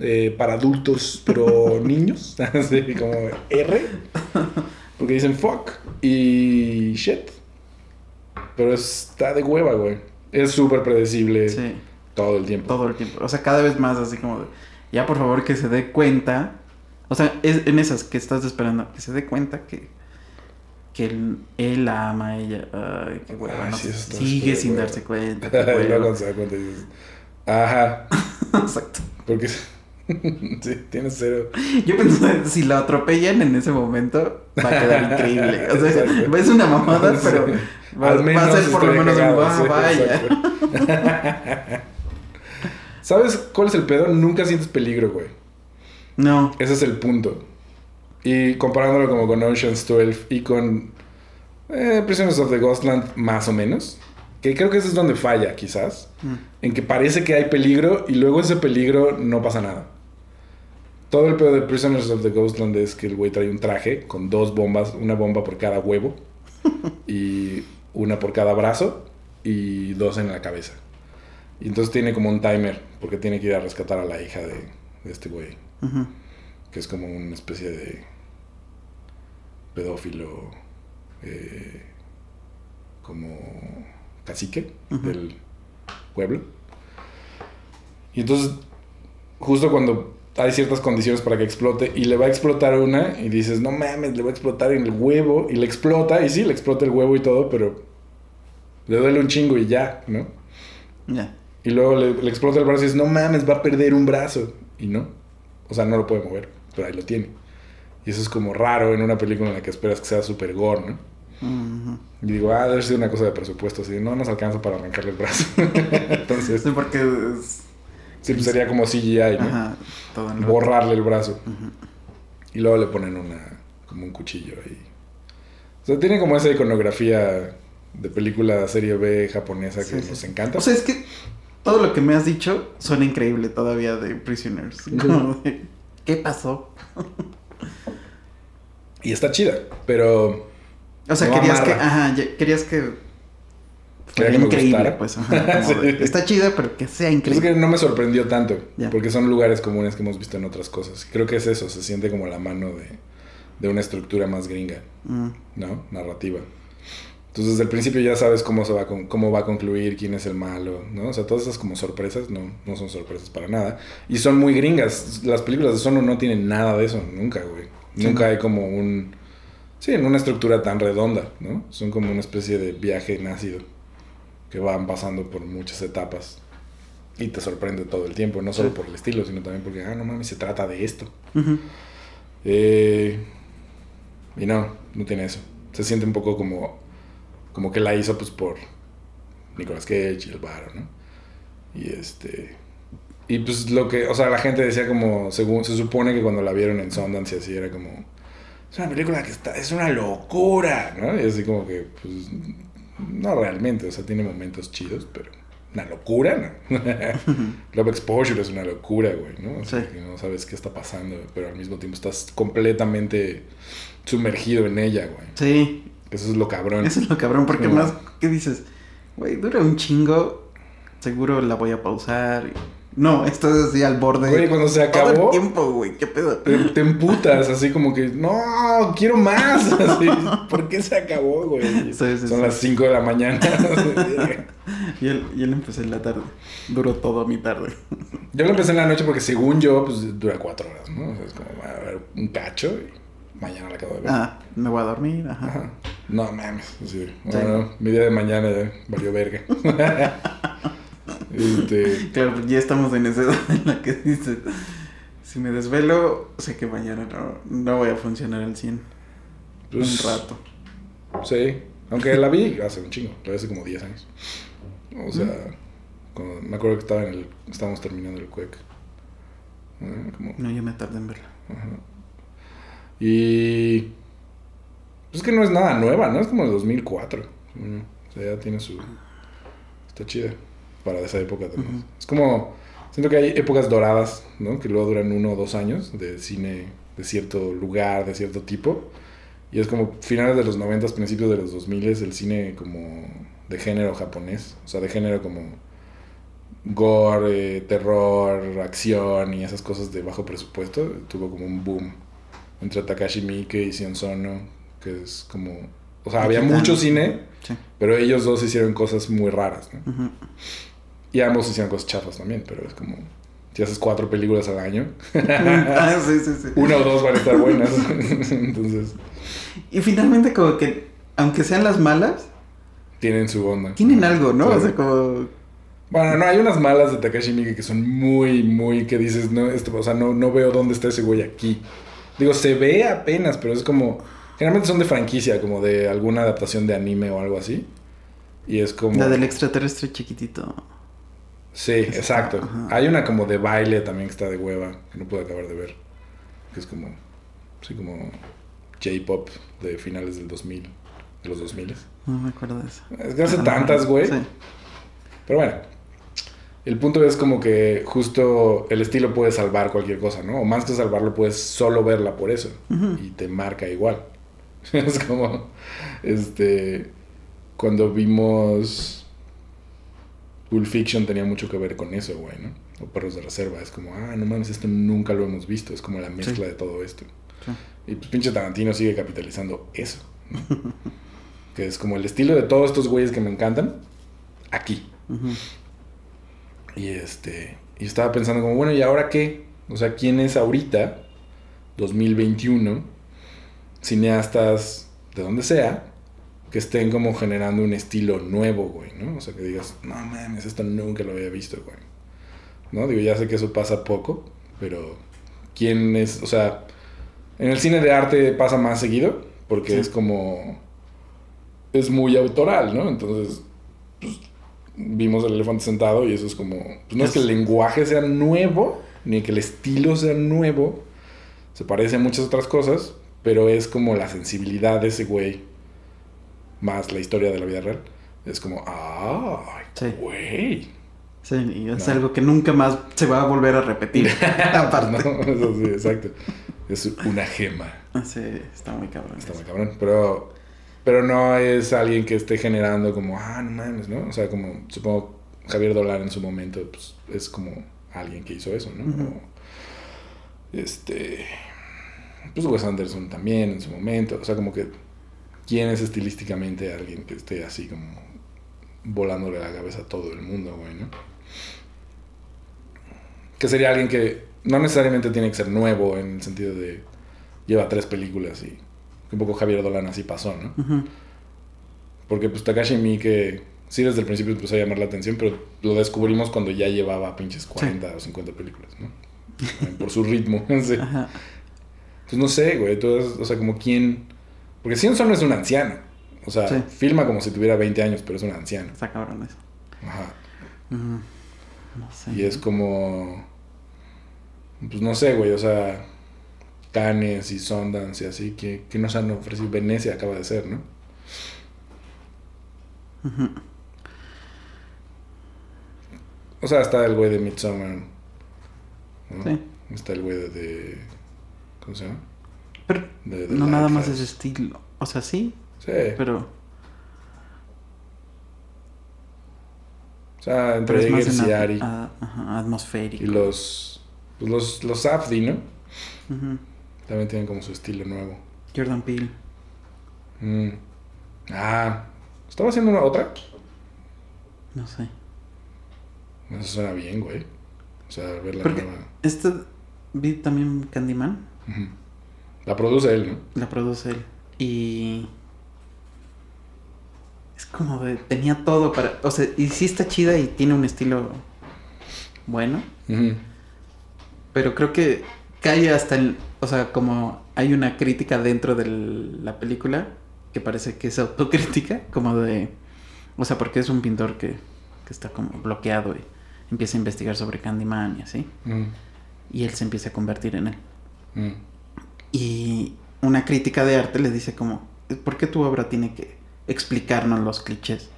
eh, para adultos, pero niños. Así como R. Porque dicen fuck y shit. Pero está de hueva, güey. Es súper predecible Sí, todo el tiempo. todo el tiempo. O sea, cada vez más así como de, ya por favor que se dé cuenta. O sea, es en esas que estás esperando, que se dé cuenta que, que él, él la ama a ella. Ay, qué hueva. Ay, no sí, está sigue sin hueva. darse cuenta. y hueva. cuando se da cuenta dices, ajá. Exacto. Porque sí, tienes cero. Yo pensé, si lo atropellan en ese momento, va a quedar increíble. O sea, es una mamada, pero va, Al va menos a ser por lo menos un cagado, "Ah, sí, vaya. exacto. ¿Sabes cuál es el pedo? Nunca sientes peligro, güey. No. Ese es el punto. Y comparándolo como con Ocean's 12 y con eh, Prisoners of the Ghostland, más o menos. Que creo que ese es donde falla, quizás. Mm. En que parece que hay peligro y luego ese peligro no pasa nada. Todo el pedo de Prisoners of the Ghostland es que el güey trae un traje con dos bombas, una bomba por cada huevo y una por cada brazo y dos en la cabeza. Y entonces tiene como un timer porque tiene que ir a rescatar a la hija de, de este güey, que es como una especie de pedófilo, eh, como cacique del pueblo. Y entonces, justo cuando hay ciertas condiciones para que explote y le va a explotar una y dices, no mames, le va a explotar en el huevo y le explota y sí, le explota el huevo y todo, pero le duele un chingo y ya, ¿no? Ya. Y luego le, le explota el brazo y dices, no mames, va a perder un brazo. Y no. O sea, no lo puede mover, pero ahí lo tiene. Y eso es como raro en una película en la que esperas que sea super gore, ¿no? Y digo, ah, debe ser una cosa de presupuesto. Así de, no nos alcanza para arrancarle el brazo. Entonces, Sí, porque es... sí, pues sería como CGI, ¿no? Ajá, todo en lo- Borrarle el brazo. Ujú. Y luego le ponen una, como un cuchillo ahí. O sea, tiene como esa iconografía de película serie B japonesa que Sí, nos sí. encanta. O sea, es que todo lo que me has dicho suena increíble todavía de Prisoners. Como de, ¿Qué pasó? y está chida, pero O sea, No querías que, ajá, ya- querías que fuera que me increíble, gustara. pues. ajá, de. Está chida, pero que sea Es increíble. que no me sorprendió tanto, Ya. porque son lugares comunes que hemos visto en otras cosas. Creo que es eso, se siente como la mano de, de una estructura más gringa, Mm, ¿no? Narrativa. Entonces desde el principio ya sabes cómo, se va, a con- cómo va a concluir, quién es el malo, ¿no? O sea, todas esas como sorpresas no, no son sorpresas para nada. Y son muy gringas. Las películas de Sono no tienen nada de eso, nunca, güey. Sí. Nunca hay como un... Sí, en una estructura tan redonda, ¿no? Son como una especie de viaje en ácido que van pasando por muchas etapas y te sorprende todo el tiempo, no solo Sí. por el estilo, sino también porque, ah, no mames, se trata de esto. Eh, y no, no tiene eso. Se siente un poco como, como que la hizo pues por Nicolas Cage y el Varo, ¿no? Y este... Y pues lo que, o sea, la gente decía como, según, se supone que cuando la vieron en Sundance y así era como, es una película que está, es una locura, ¿no? Y así como que, pues, no realmente, o sea, tiene momentos chidos, pero una locura, ¿no? Love Exposure es una locura, güey, ¿no? O sea, Sí. que no sabes qué está pasando, pero al mismo tiempo estás completamente sumergido en ella, güey. Sí, Eso es lo cabrón. eso es lo cabrón, porque más, ¿qué dices? Güey, dura un chingo, seguro la voy a pausar. No, estás así al borde. Güey, cuando se Todo acabó, el tiempo, güey, qué pedo. te, te emputas, así como que, no, quiero más. Así, ¿Por qué se acabó, güey? Sí, sí, Son sí. las 5 de la mañana. Y él, y él empecé en la tarde. Duró toda mi tarde. Yo lo empecé en la noche porque según yo, pues dura 4 horas, ¿no? O sea, es como, a ver, un cacho y mañana la acabo de ver. Ah, me voy a dormir, ajá. Ajá. No mames. Sí. Bueno, mi día de mañana ya valió verga. este, Claro, pues ya estamos en esa edad en la que dices, Si me desvelo, sé que mañana no, no voy a funcionar al 100. Pues, un rato. Sí, aunque la vi hace un chingo, la vi hace como 10 años. O sea, cuando- me acuerdo que estaba en el, estábamos terminando el cuec. Eh, como- No, yo me tardé en verla. ajá. Y... pues Es que no es nada nueva, ¿no? Es como de 2004. Mm, O sea, ya tiene su... Está chida para esa época también. Es como... Siento que hay épocas doradas, ¿no? Que luego duran uno o dos años de cine de cierto lugar, de cierto tipo. Y es como finales de los 90, principios de los 2000, el cine como de género japonés. O sea, de género como gore, eh, terror, acción y esas cosas de bajo presupuesto. Tuvo como un boom entre Takashi Miike y Sion Sono, que es como... O sea, había mucho cine, Sí. pero ellos dos hicieron cosas muy raras, ¿no? Y ambos hicieron cosas chafas también, pero es como... Si haces cuatro películas al año, ah, sí, sí, sí. una o dos van a estar buenas. Entonces, Y finalmente como que, aunque sean las malas, tienen su onda. tienen algo, ¿no? Claro. O sea, como... Bueno, no, hay unas malas de Takashi Miike que son muy, muy que dices, no, esto, o sea, no, no veo dónde está ese güey aquí. Digo, se ve apenas, pero es como, generalmente son de franquicia, como de alguna adaptación de anime o algo así. Y es como... La del extraterrestre chiquitito. Sí, exacto. Ajá. Hay una como de baile también que está de hueva, que no puedo acabar de ver. Que es como, sí, como J-pop de finales del 2000, de los 2000. No me acuerdo de eso. Es que hace tantas, güey. Sí. Pero bueno, el punto es como que justo el estilo puede salvar cualquier cosa, ¿no? O más que salvarlo, puedes solo verla por eso. Y te marca igual. es como, este, cuando vimos Pulp Fiction tenía mucho que ver con eso, güey, ¿no? O Perros de Reserva. Es como, ah, no mames, esto nunca lo hemos visto. Es como la mezcla Sí. de todo esto. Sí. Y pues pinche Tarantino sigue capitalizando eso. ¿no? que es como el estilo de todos estos güeyes que me encantan, aquí. Y este. Y estaba pensando como, bueno, ¿y ahora qué? O sea, ¿quién es ahorita, 2021, cineastas de donde sea, que estén como generando un estilo nuevo, güey, ¿no? O sea, que digas, no mames, esto nunca lo había visto, güey. ¿No? Digo, ya sé que eso pasa poco, pero ¿quién es? O sea, en el cine de arte pasa más seguido, porque Sí. es como. Es muy autoral, ¿no? Entonces, pues, vimos el elefante sentado y eso es como. Pues no es que el lenguaje sea nuevo, ni que el estilo sea nuevo. Se parece a muchas otras cosas, pero es como la sensibilidad de ese güey, más la historia de la vida real. Es como, ¡ay, Sí. güey! Sí, y es No. algo que nunca más se va a volver a repetir. Aparte. No, eso sí, exacto. Es una gema. Sí, está muy cabrón. Está eso. muy cabrón. Pero, pero no es alguien que esté generando como, ah, no mames, ¿no? O sea, como, supongo, Javier Dolar en su momento, pues, es como alguien que hizo eso, ¿no? O, este. Pues Wes Anderson también en su momento. O sea, como que, ¿quién es estilísticamente alguien que esté así como volándole la cabeza a todo el mundo, güey, ¿no? Que sería alguien que no necesariamente tiene que ser nuevo en el sentido de lleva tres películas y un poco Javier Dolan así pasó, ¿no? Porque pues Takashi Miike sí desde el principio empezó a llamar la atención, pero lo descubrimos cuando ya llevaba pinches 40 o 50 películas, ¿no? Por su ritmo, sí. Ajá. Pues no sé, güey, eres- o sea, como quién... Porque Sion Sono es un anciano. O sea, Sí. filma como si tuviera 20 años, pero es un anciano. Está cabrón eso. Ajá. No sé. Y es como. Pues no sé, güey, o sea. Cannes y Sundance y así, que, que nos han ofrecido. Venecia acaba de ser, ¿no? O sea, está el güey de Midsommar. ¿no? Sí. Está el güey de, de- ¿Cómo se llama? Pero De- de no nada más Lighthouse. ese estilo. O sea, sí, Sí. pero, o sea, entre Eggers y Ari. a- ajá, atmosférico. Y los. Pues los, los Safdie, ¿no? Ujú. También tienen como su estilo nuevo. Jordan Peele. Mm. Ah. ¿Estaba haciendo una otra? No sé. Eso suena bien, güey. O sea, ver la Porque- nueva. Este vi también Candyman. La produce él, ¿no? La produce él. Y. Es como de. Tenía todo para. O sea, y sí está chida y tiene un estilo bueno. Pero creo que cae hasta el... O sea, como hay una crítica dentro de la película que parece que es autocrítica, como de... O sea, porque es un pintor que, que está como bloqueado y empieza a investigar sobre Candyman y así. Mm, Y él se empieza a convertir en él. mm. Y una crítica de arte le dice como, ¿por qué tu obra tiene que explicarnos los clichés?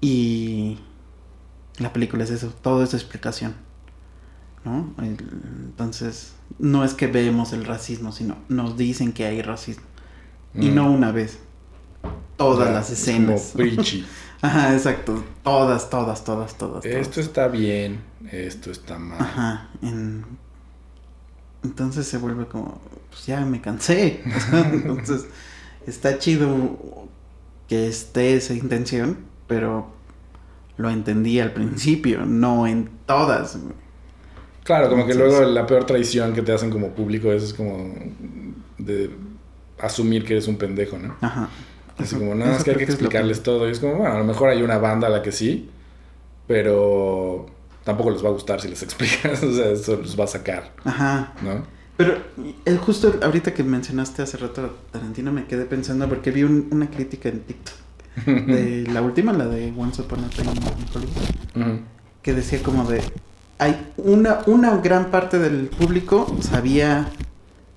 Y la película es eso, todo es explicación. ¿No? El- entonces, no es que vemos el racismo, sino nos dicen que hay racismo. Y Mm. no una vez. Todas Ya, las es escenas. Como. Ajá, exacto. Todas, todas, todas, todas. todas. Esto está bien, esto está mal. Ajá. en- Entonces se vuelve como, pues ya me cansé. Entonces está chido que esté esa intención, pero lo entendí al principio, no en todas. Claro, como que luego la peor traición que te hacen como público es como de asumir que eres un pendejo, ¿no? Ajá. Así Eso- como, no, es que hay que explicarles todo. Y es como, bueno, a lo mejor hay una banda a la que sí, pero tampoco les va a gustar si les explicas. o sea, eso los va a sacar, Ajá. ¿no? Pero eh, justo ahorita que mencionaste hace rato Tarantino me quedé pensando porque vi un- una crítica en TikTok de la última, la de Once Upon a Time in Hollywood. Que decía como de hay una, una gran parte del público sabía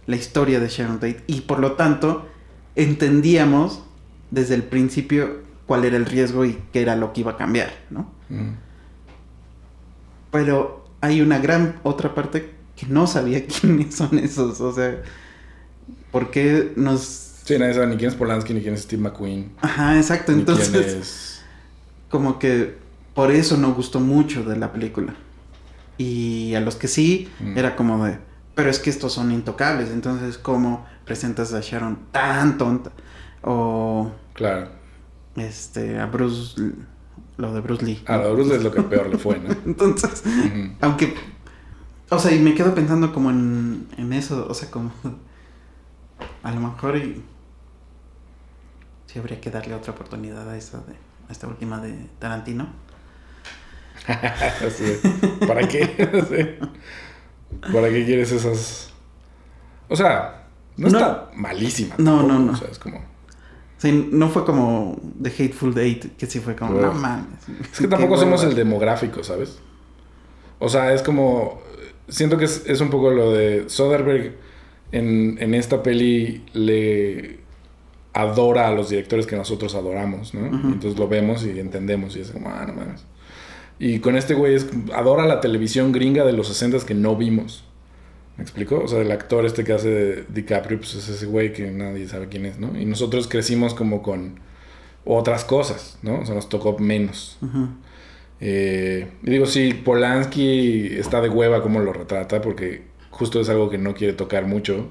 la historia de Sharon Tate y por lo tanto entendíamos desde el principio cuál era el riesgo y qué era lo que iba a cambiar, ¿no? Ujú. Pero hay una gran otra parte que no sabía quiénes son esos, o sea, ¿por qué nos... Sí, nadie sabe ni quién es Polanski, ni quién es Steve McQueen. Ajá, exacto, ni quién entonces es... como que por eso no gustó mucho de la película. Y a los que sí, Mm. era como de, pero es que estos son intocables, entonces ¿cómo presentas a Sharon tan tonta? O Claro. este a Bruce, lo de Bruce Lee. A lo de Bruce es lo que peor le fue, ¿no? Entonces, aunque, o sea, y me quedo pensando como en, en eso, o sea, como, a lo mejor y, sí habría que darle otra oportunidad a esa de, a esta última de Tarantino. ¿Para qué? Sí. ¿Para qué quieres esas...? O sea, no, No. está malísima. No, tampoco, no, no. O sea, es como... Sí, no fue como The Hateful Eight, que sí fue como, Ugh. no mames. Es que tampoco somos el demográfico, ¿sabes? O sea, es como... Siento que es, es un poco lo de Soderbergh en, en esta peli le adora a los directores que nosotros adoramos, ¿no? Y entonces lo vemos y entendemos y es como, ah, no mames. Y con este güey es, adora la televisión gringa de los 60 que no vimos. ¿Me explico? O sea, el actor este que hace DiCaprio, pues es ese güey que nadie sabe quién es, ¿no? Y nosotros crecimos como con otras cosas, ¿no? O sea, nos tocó menos. Eh, y digo, sí, Polanski está de hueva como lo retrata, porque justo es algo que no quiere tocar mucho.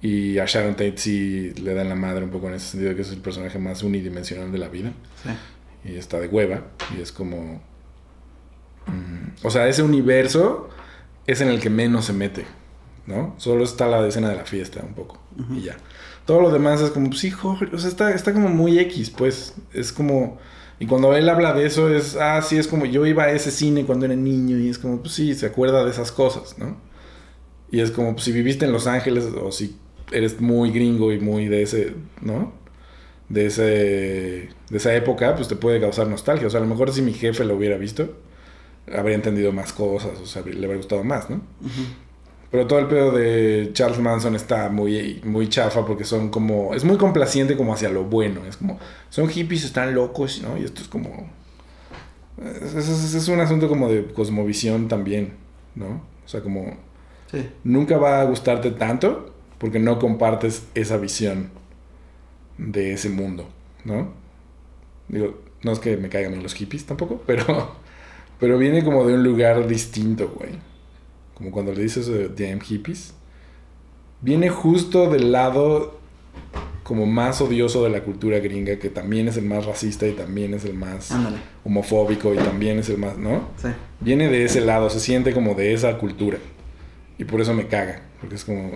Y a Sharon Tate sí le dan la madre un poco en ese sentido, que es el personaje más unidimensional de la vida. Sí. Y está de hueva. Y es como. O sea, ese universo es en el que menos se mete, ¿no? Solo está la escena de la fiesta, un poco. Y ya. Todo lo demás es como, pues hijo, o sea, está, está como muy X, pues. Es como. Y cuando él habla de eso, es, ah, sí, es como yo iba a ese cine cuando era niño, y es como, pues sí, se acuerda de esas cosas, ¿no? Y es como, pues, si viviste en Los Ángeles, o si eres muy gringo y muy de ese, ¿no? De, ese, de esa época, pues te puede causar nostalgia. O sea, a lo mejor si mi jefe lo hubiera visto, habría entendido más cosas, o sea, le habría gustado más, ¿no? Pero todo el pedo de Charles Manson está muy, muy chafa porque son como. Es muy complaciente como hacia lo bueno. Es como. Son hippies, están locos, ¿no? Y esto es como. Es, es- es un asunto como de cosmovisión también, ¿no? O sea, como. Sí. Nunca va a gustarte tanto porque no compartes esa visión de ese mundo, ¿no? Digo, no es que me caigan los hippies tampoco, pero. Pero viene como de un lugar distinto, güey. Como cuando le dices eh, damn hippies. Viene justo del lado como más odioso de la cultura gringa, que también es el más racista y también es el más Ándale. homofóbico y también es el más, ¿no? Sí. Viene de ese lado, se siente como de esa cultura. Y por eso me caga, porque es como...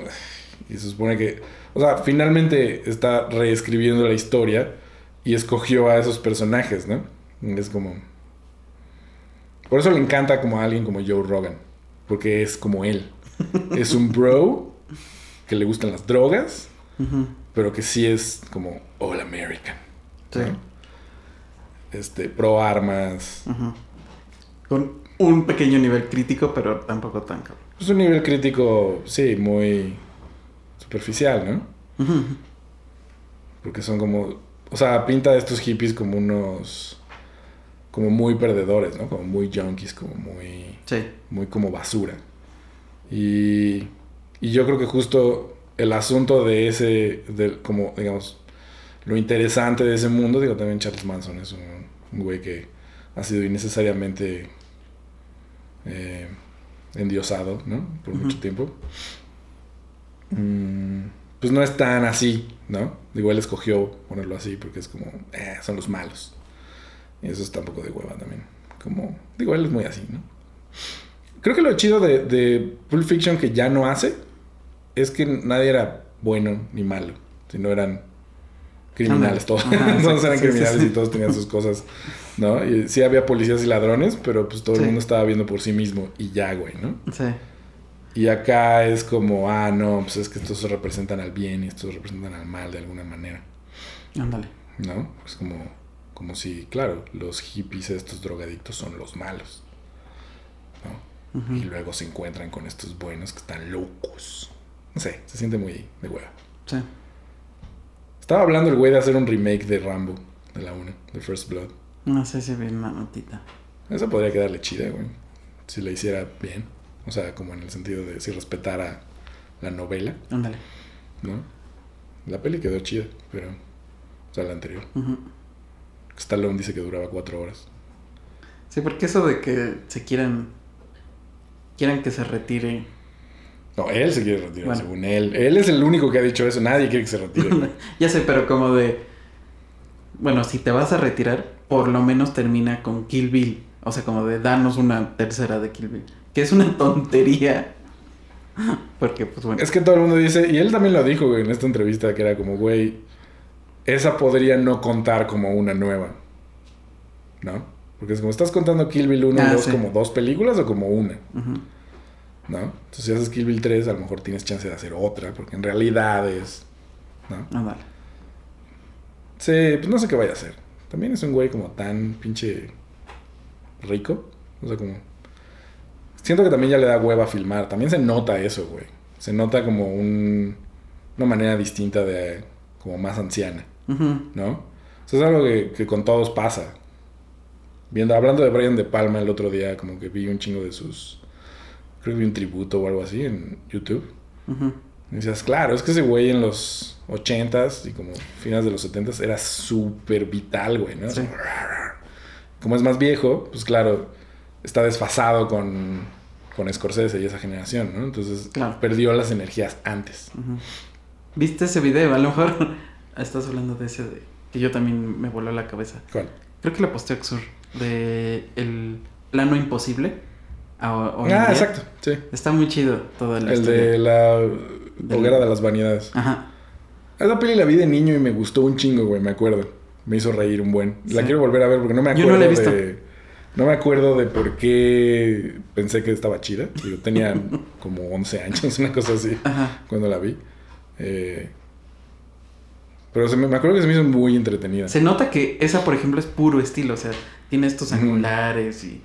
Y se supone que... O sea, finalmente está reescribiendo la historia y escogió a esos personajes, ¿no? Y es como... Por eso le encanta como a alguien como Joe Rogan, porque es como él. es un bro que le gustan las drogas, pero que sí es como all American. Sí. ¿no? Este, pro armas. Con un pequeño nivel crítico, pero tampoco tan cabrón. Es un nivel crítico, sí, muy superficial, ¿no? Porque son como. O sea, pinta a estos hippies como unos. Como muy perdedores, ¿no? Como muy junkies, como muy. Sí. Muy como basura. Y. Y yo creo que justo el asunto de ese. De, como, digamos. Lo interesante de ese mundo, digo, también Charles Manson es un, un güey que ha sido innecesariamente. eh, endiosado, ¿no? Por mucho tiempo. Mm, pues no es tan así, ¿no? Digo, él escogió ponerlo así porque es como, eh, son los malos. Y eso está un poco de hueva también. Como, digo, él es muy así, ¿no? Creo que lo chido de, de Pulp Fiction que ya no hace es que nadie era bueno ni malo, sino eran criminales todos. Ajá, todos eran Sí, criminales sí. y todos tenían sus cosas, ¿no? Y sí había policías y ladrones, pero pues todo el mundo estaba viendo por sí mismo y ya, güey, ¿no? Sí. Y acá es como, ah, no, pues es que estos representan al bien y estos representan al mal de alguna manera, Ándale. ¿no? Es como, como si, claro, los hippies, estos drogadictos son los malos, ¿no? Y luego se encuentran con estos buenos que están locos. No sé, se siente muy de hueva. Sí. Estaba hablando el güey de hacer un remake de Rambo, de la 1, de First Blood. No sé si vi una notita. Esa podría quedarle chida, güey. Si la hiciera bien. O sea, como en el sentido de si respetara la novela, Ándale. ¿no? La peli quedó chida, pero... O sea, la anterior. Stallone dice que duraba cuatro horas. Sí, porque eso de que se quieran. Quieran que se retire. No, él se quiere retirar, Bueno. según él. Él es el único que ha dicho eso. Nadie quiere que se retire. ya sé, pero como de. Bueno, si te vas a retirar, por lo menos termina con Kill Bill. O sea, como de danos una tercera de Kill Bill. Que es una tontería. Porque, pues bueno. es que todo el mundo dice... Y él también lo dijo, güey, en esta entrevista, que era como, güey... Esa podría no contar como una nueva. ¿No? Porque es como, ¿estás contando Kill Bill 1 y Ah, 2 sí. como dos películas o como una? ¿No? Entonces, si haces Kill Bill 3, a lo mejor tienes chance de hacer otra, porque en realidad es. ¿No? Ándale. Sí, pues no sé qué vaya a hacer. También es un güey como tan pinche rico. O sea, como. Siento que también ya le da hueva filmar. También se nota eso, güey. Se nota como un, una manera distinta de. como más anciana, ¿no? O sea, es algo que, que con todos pasa. Viendo, hablando de Brian De Palma el otro día, como que vi un chingo de sus. Creo que vi un tributo o algo así en YouTube. Ujú. Y decías, claro, es que ese güey en los 80s y como finales de los 70s era súper vital, güey, ¿no? Sí. Como es más viejo, pues claro, está desfasado con, con Scorsese y esa generación, ¿no? Entonces Claro. perdió las energías antes. ¿Viste ese video? A lo mejor estás hablando de ese de que yo también me voló la cabeza. ¿Cuál? Creo que lo posteó Exur. De el plano imposible. a- ah, día. exacto, sí. Está muy chido toda la El historia. de la Del- hoguera de las vanidades. Ajá. Esa peli la vi de niño y me gustó un chingo, güey, me acuerdo. Me hizo reír un buen. La Sí. quiero volver a ver porque no me Yo acuerdo no la he visto. de... No me acuerdo de por qué pensé que estaba chida. Yo tenía como 11 años, una cosa así, Ajá. cuando la vi. Eh, pero se me, me acuerdo que se me hizo muy entretenida. Se nota que esa, por ejemplo, es puro estilo. O sea, tiene estos angulares y.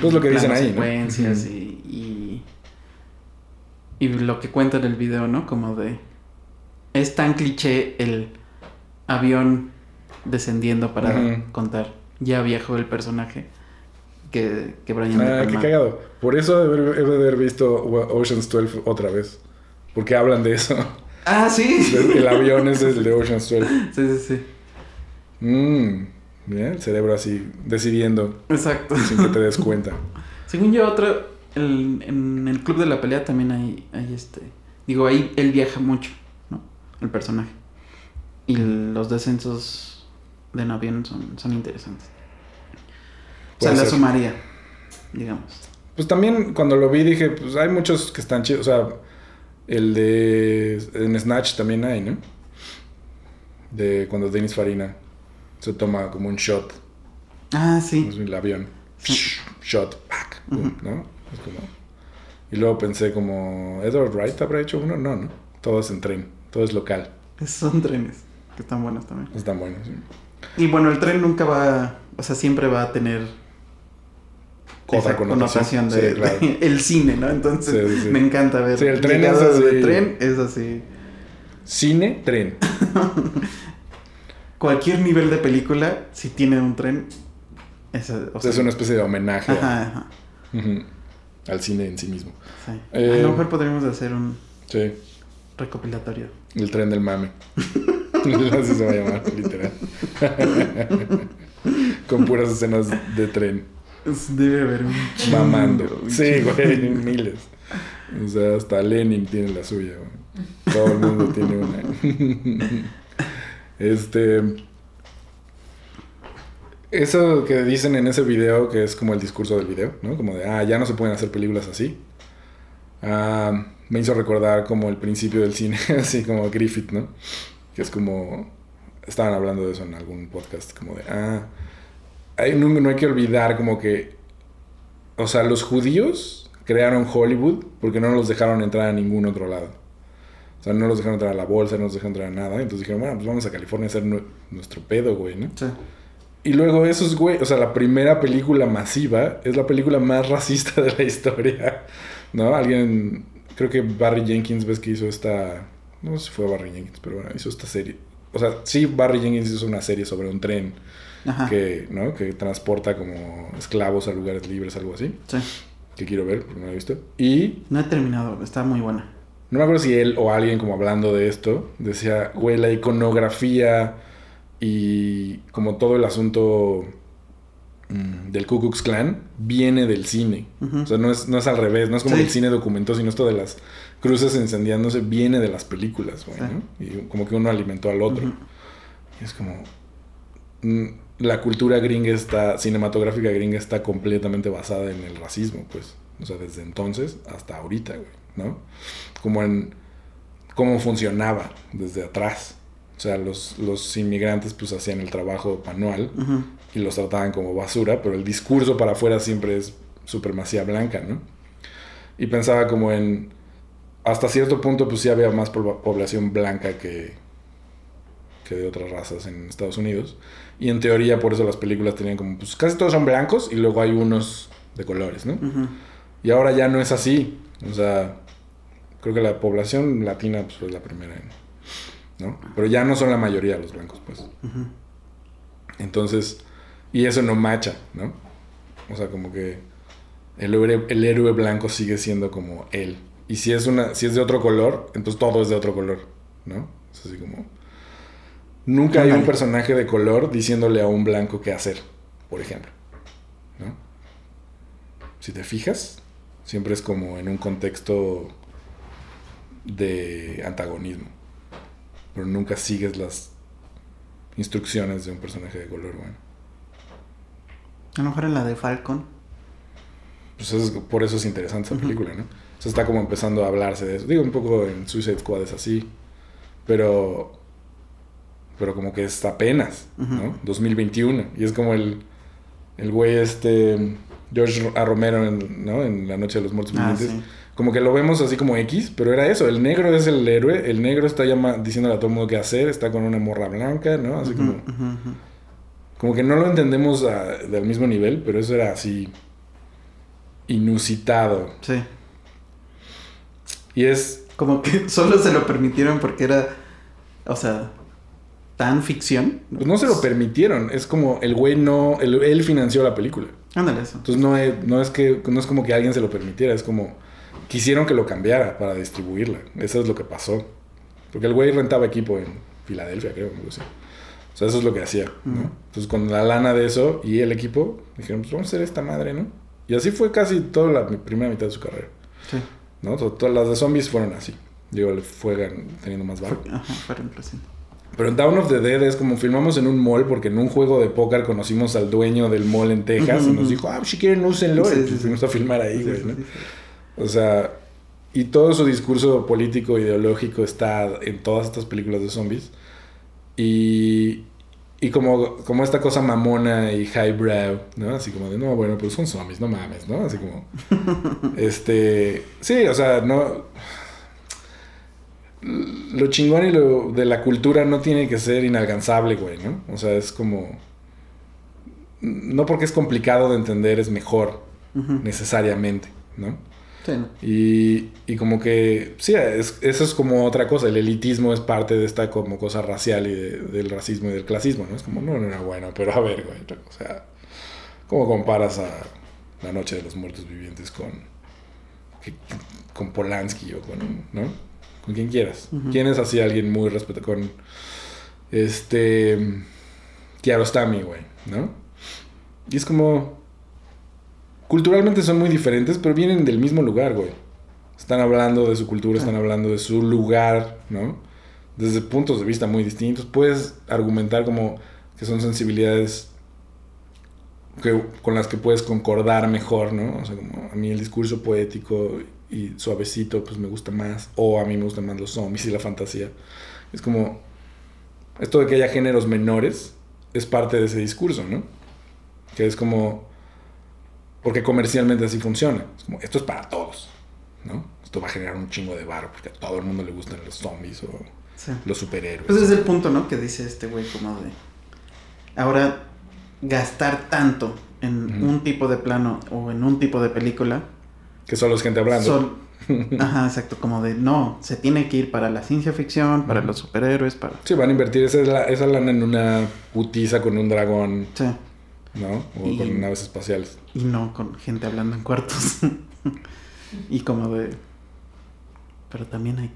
Pues lo que dicen ahí, ¿no? secuencias Ujú. y, y. y lo que cuenta en el video, ¿no? Como de. Es tan cliché el avión descendiendo para contar. Ya viejo el personaje. Que, que Brian Ah, qué cagado. Por eso he de haber, he de haber visto Ocean's 12 otra vez. Porque hablan de eso. Ah, sí. El avión es el de Ocean's 12. Sí, sí, sí. Mmm. Mira, el cerebro así, decidiendo Exacto. sin que te des cuenta. Según yo, otro. el- en el club de la pelea también hay, hay este. Digo, ahí él viaja mucho, ¿no? El personaje. Y los descensos de en avión son, son interesantes. O sea, la sumaría, digamos. Pues también cuando lo vi dije, pues hay muchos que están chidos. O sea, el de. En Snatch también hay, ¿no? De cuando Denis Farina se toma como un shot. Ah, sí. Es el avión. Sí. Shot, pack. ¿no? Es como. Y luego pensé como, ¿Edward Wright habrá hecho uno? No, no. Todo es en tren, todo es local. Esos son trenes, que están buenos también. Están buenos. sí. Y bueno, el tren nunca va, o sea, siempre va a tener Otra esa connotación. connotación de, Sí, claro. de el cine, ¿no? Entonces Sí, sí, sí. me encanta ver. Sí, el tren es de así. tren es así. Cine, tren. Cualquier nivel de película, si tiene un tren, es, o sea, es una especie de homenaje a- Ajá, ajá. Al cine en sí mismo. sí. Eh, a lo mejor podríamos hacer un recopilatorio. el tren del mame. Así se va a llamar, literal. Con puras escenas de tren. Debe haber un chingo, Mamando. un Sí, güey, miles. O sea, hasta Lenin tiene la suya, güey. Todo el mundo tiene una. Este. Eso que dicen en ese video, que es como el discurso del video, ¿no? Como de, ah, ya no se pueden hacer películas así. Ah, me hizo recordar como el principio del cine, así como Griffith, ¿no? Que es como. Estaban hablando de eso en algún podcast, como de, ah. Hay, no, no hay que olvidar como que o sea, los judíos crearon Hollywood porque no los dejaron entrar a ningún otro lado. O sea, no los dejaron entrar a la bolsa, no los dejaron entrar a nada. Entonces dijeron, bueno, pues vamos a California a hacer nue- nuestro pedo, güey, ¿no? Sí. Y luego esos, güey, o sea, la primera película masiva es la película más racista de la historia, ¿no? Alguien, creo que Barry Jenkins, ves que hizo esta, no sé si fue Barry Jenkins, pero bueno, hizo esta serie. O sea, sí, Barry Jenkins hizo una serie sobre un tren Ajá. que, ¿no? que transporta como esclavos a lugares libres, algo así Sí. que quiero ver, porque no la he visto. Y No he terminado, está muy buena. no me acuerdo si él o alguien como hablando de esto, decía, güey, la iconografía y como todo el asunto mm, del Ku Klux Klan viene del cine. O sea, no es, no es al revés, no es como Sí. que el cine documentó, sino esto de las cruces incendiándose viene de las películas, güey, Sí. ¿no? Y como que uno alimentó al otro. Y es como... mm, La cultura gringa está, cinematográfica gringa está completamente basada en el racismo, pues. O sea, desde entonces hasta ahorita, güey, ¿no? Como en cómo funcionaba desde atrás. O sea, los, los inmigrantes pues hacían el trabajo manual y los trataban como basura, pero el discurso para afuera siempre es supremacía blanca, ¿no? Y pensaba como en, hasta cierto punto pues sí había más po- población blanca que, que de otras razas en Estados Unidos. Y en teoría por eso las películas tenían como, pues casi todos son blancos y luego hay unos de colores, ¿no? Y ahora ya no es así. O sea, creo que la población latina pues, fue la primera, en- ¿no? Pero ya no son la mayoría los blancos, pues. Entonces, y eso no macha, ¿no? O sea, como que el héroe, el héroe blanco sigue siendo como él. Y si es, una, si es de otro color, entonces todo es de otro color, ¿no? Es así como... Nunca hay un personaje de color diciéndole a un blanco qué hacer, por ejemplo, ¿no? Si te fijas, siempre es como en un contexto de antagonismo. Pero nunca sigues las instrucciones de un personaje de color, bueno. A lo mejor en la de Falcon. Pues es- por eso es interesante esa película, ¿no? O sea, está como empezando a hablarse de eso. Digo, un poco en Suicide Squad es así. Pero. Pero como que es apenas, ¿no? Ujú. 2021. Y es como el. El güey este. George A. Romero, en, ¿no? En La Noche de los Muertos Ah, sí. Como que lo vemos así como X, pero era eso. El negro es el héroe. El negro está llama, diciéndole a todo el mundo qué hacer. Está con una morra blanca, ¿no? Así como. Como que no lo entendemos a- del mismo nivel, pero eso era así inusitado. Sí. Y es, Como que solo se lo permitieron porque era, o sea, tan ficción. pues no se lo permitieron, es como el güey no, el- él financió la película. Ándale eso. Entonces no es, no es que, no es como que alguien se lo permitiera, es como quisieron que lo cambiara para distribuirla. Eso es lo que pasó. Porque el güey rentaba equipo en Filadelfia, creo, algo así. O sea, eso es lo que hacía, ¿no? Entonces con la lana de eso y el equipo, dijeron, pues vamos a hacer esta madre, ¿no? Y así fue casi toda la primera mitad de su carrera. Sí. ¿No? To- Todas las de zombies fueron así. Digo, le fue gan- teniendo más valor. ajá, fueron creciendo. Pero en Down of the Dead es como filmamos en un mall porque en un juego de póker conocimos al dueño del mall en Texas Ujú, y nos dijo, ah, si quieren úsenlo. Sí, y sí, pues sí. fuimos a filmar ahí, Sí, güey, sí, ¿no? sí, sí. O sea, y todo su discurso político, ideológico está en todas estas películas de zombies. Y, y como, como esta cosa mamona y highbrow, ¿no? Así como de, no, bueno, pues son zombies, no mames, ¿no? Así como... este... Sí, o sea, no... Lo chingón y lo de la cultura no tiene que ser inalcanzable, güey, ¿no? O sea, es como... No porque es complicado de entender es mejor, necesariamente, ¿no? Sí, ¿no? Y, y como que, sí, es- eso es como otra cosa. El elitismo es parte de esta como cosa racial y de- del racismo y del clasismo, ¿no? Es como, no, no, no, bueno, pero a ver, güey. O sea, ¿cómo comparas a La Noche de los Muertos Vivientes con, con Polanski o con, ¿no? Con quien quieras. ¿Quién es así alguien muy respetado? Con, este, Kiarostami, güey, ¿no? Y es como, culturalmente son muy diferentes, pero vienen del mismo lugar, güey. Están hablando de su cultura, están hablando de su lugar, ¿no? Desde puntos de vista muy distintos. Puedes argumentar como que son sensibilidades que, con las que puedes concordar mejor, ¿no? O sea, como a mí el discurso poético y suavecito, pues me gusta más. O a mí me gustan más los zombies y la fantasía. Es como, esto de que haya géneros menores es parte de ese discurso, ¿no? Que es como, porque comercialmente así funciona. Es como, esto es para todos, ¿no? Esto va a generar un chingo de varo porque a todo el mundo le gustan los zombies o Sí. los superhéroes. Pues es el punto, ¿no? Que dice este güey como de... Ahora, gastar tanto en un tipo de plano o en un tipo de película... Que solo es gente hablando. Son... Ajá, exacto. Como de, no, se tiene que ir para la ciencia ficción, para los superhéroes, para... Sí, van a invertir esa, la- esa lana en una putiza con un dragón, Sí. ¿No? O Y- con naves espaciales. Y no con gente hablando en cuartos. y como de... Pero también hay...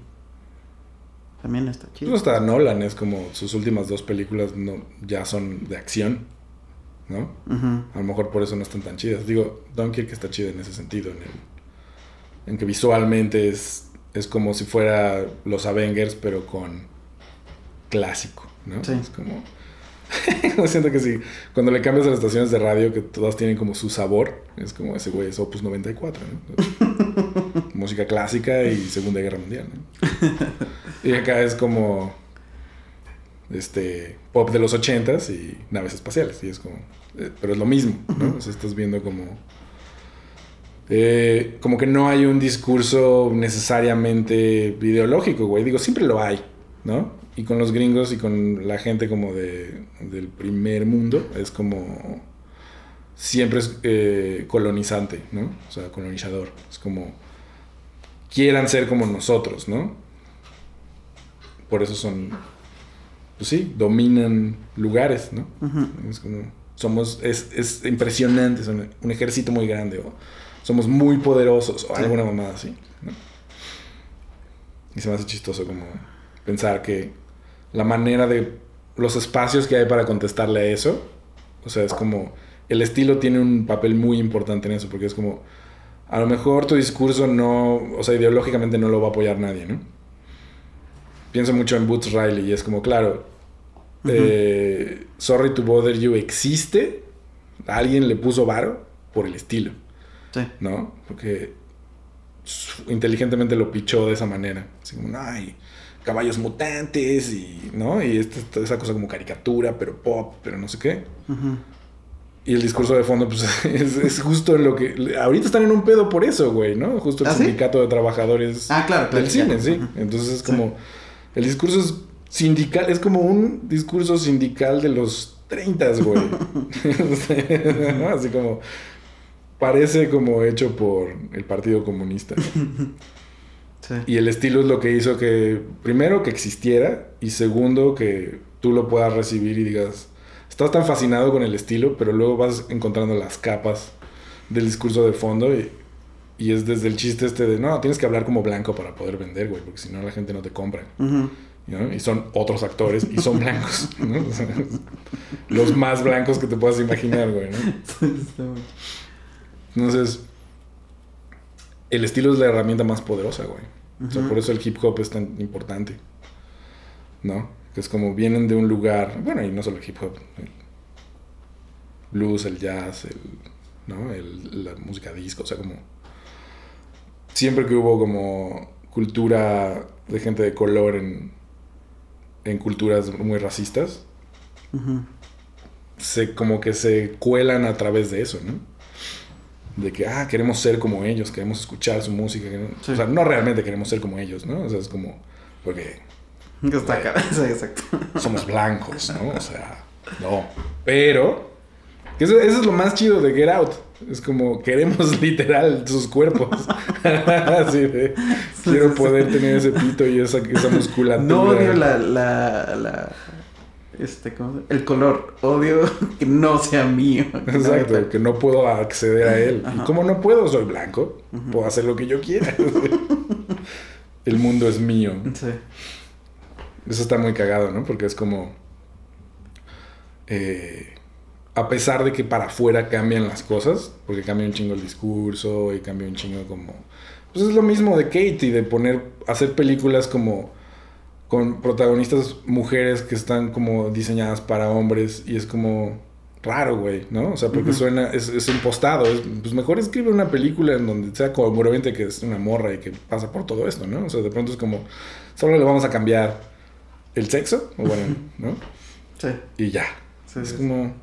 También está chido. Pues hasta Nolan es como sus últimas dos películas no, ya son de acción, ¿no? A lo mejor por eso no están tan chidas. Digo, Dunkirk está chida en ese sentido, en, el- en que visualmente es, es como si fuera los Avengers, pero con clásico, ¿no? Sí. Es como... siento que sí, cuando le cambias a las estaciones de radio, que todas tienen como su sabor, es como ese güey es Opus 94, ¿no? Música clásica y Segunda Guerra Mundial, ¿no? Y acá es como este pop de los ochentas y naves espaciales. Y es como. eh, pero es lo mismo, ¿no? O sea, estás viendo como. eh, como que no hay un discurso necesariamente ideológico, güey. Digo, siempre lo hay, ¿no? Y con los gringos y con la gente como de, del primer mundo, es como. Siempre es eh, colonizante, ¿no? O sea, colonizador. Es como. Quieran ser como nosotros, ¿no? Por eso son. Pues sí, dominan lugares, ¿no? Es como. Somos. Es, es impresionante, son un ejército muy grande, o somos muy poderosos, o Sí. alguna mamada así, ¿no? Y se me hace chistoso como pensar que la manera de. Los espacios que hay para contestarle a eso, o sea, es como. El estilo tiene un papel muy importante en eso, porque es como. A lo mejor tu discurso no. O sea, ideológicamente no lo va a apoyar nadie, ¿no? Pienso mucho en Boots Riley y es como, claro, eh, Sorry to Bother You existe. Alguien le puso varo por el estilo, Sí. ¿no? Porque inteligentemente lo pichó de esa manera. Así como, hay caballos mutantes y, ¿no? Y esta, esta- esa cosa como caricatura, pero pop, pero no sé qué. Ujú. Y el discurso de fondo, pues, es, es justo en lo que... Ahorita están en un pedo por eso, güey, ¿no? Justo el ¿Ah, sí? sindicato de trabajadores Ah, claro, del cine, sí. Entonces es Sí. como... El discurso es sindical, es como un discurso sindical de los 30, güey. Así como... Parece como hecho por el Partido Comunista. Sí. Y el estilo es lo que hizo que, primero, que existiera y segundo, que tú lo puedas recibir y digas, estás tan fascinado con el estilo, pero luego vas encontrando las capas del discurso de fondo y, y es desde el chiste este de, no, tienes que hablar como blanco para poder vender, güey, porque si no la gente no te compra. Ujú. ¿no? Y son otros actores y son blancos, ¿no? O sea, los más blancos que te puedas imaginar, güey, ¿no? Entonces, el estilo es la herramienta más poderosa, güey. O sea, por eso el hip hop es tan importante. ¿No? Que es como vienen de un lugar, bueno, y no solo el hip hop, el blues, el jazz, el, ¿no? El- la música disco, o sea, como siempre que hubo como cultura de gente de color en, en culturas muy racistas, se como que se cuelan a través de eso, ¿no? De que, ah, queremos ser como ellos, queremos escuchar su música. Sí. O sea, no realmente queremos ser como ellos, ¿no? O sea, es como, porque Está acá. Sí, exacto. somos blancos, ¿no? O sea, no. Pero, eso, eso es lo más chido de Get Out. Es como, queremos literal sus cuerpos. Así de, quiero poder tener ese pito y esa, esa musculatura. No odio la, la, la, este, ¿cómo se- El color. Odio que no sea mío. Exacto, que no puedo acceder a él. Y Ajá. como no puedo, soy blanco. Puedo hacer lo que yo quiera. El mundo es mío. Sí. Eso está muy cagado, ¿no? Porque es como... eh, a pesar de que para afuera cambian las cosas, porque cambia un chingo el discurso y cambia un chingo como... Pues es lo mismo de Kate y de poner... Hacer películas como... Con protagonistas mujeres que están como diseñadas para hombres y es como raro, güey, ¿no? O sea, porque suena, es, es impostado. Es, pues mejor escribe una película en donde sea congruente que es una morra y que pasa por todo esto, ¿no? O sea, de pronto es como, solo le vamos a cambiar el sexo, o bueno, ¿no? Sí. Y ya. Sí, es sí, como,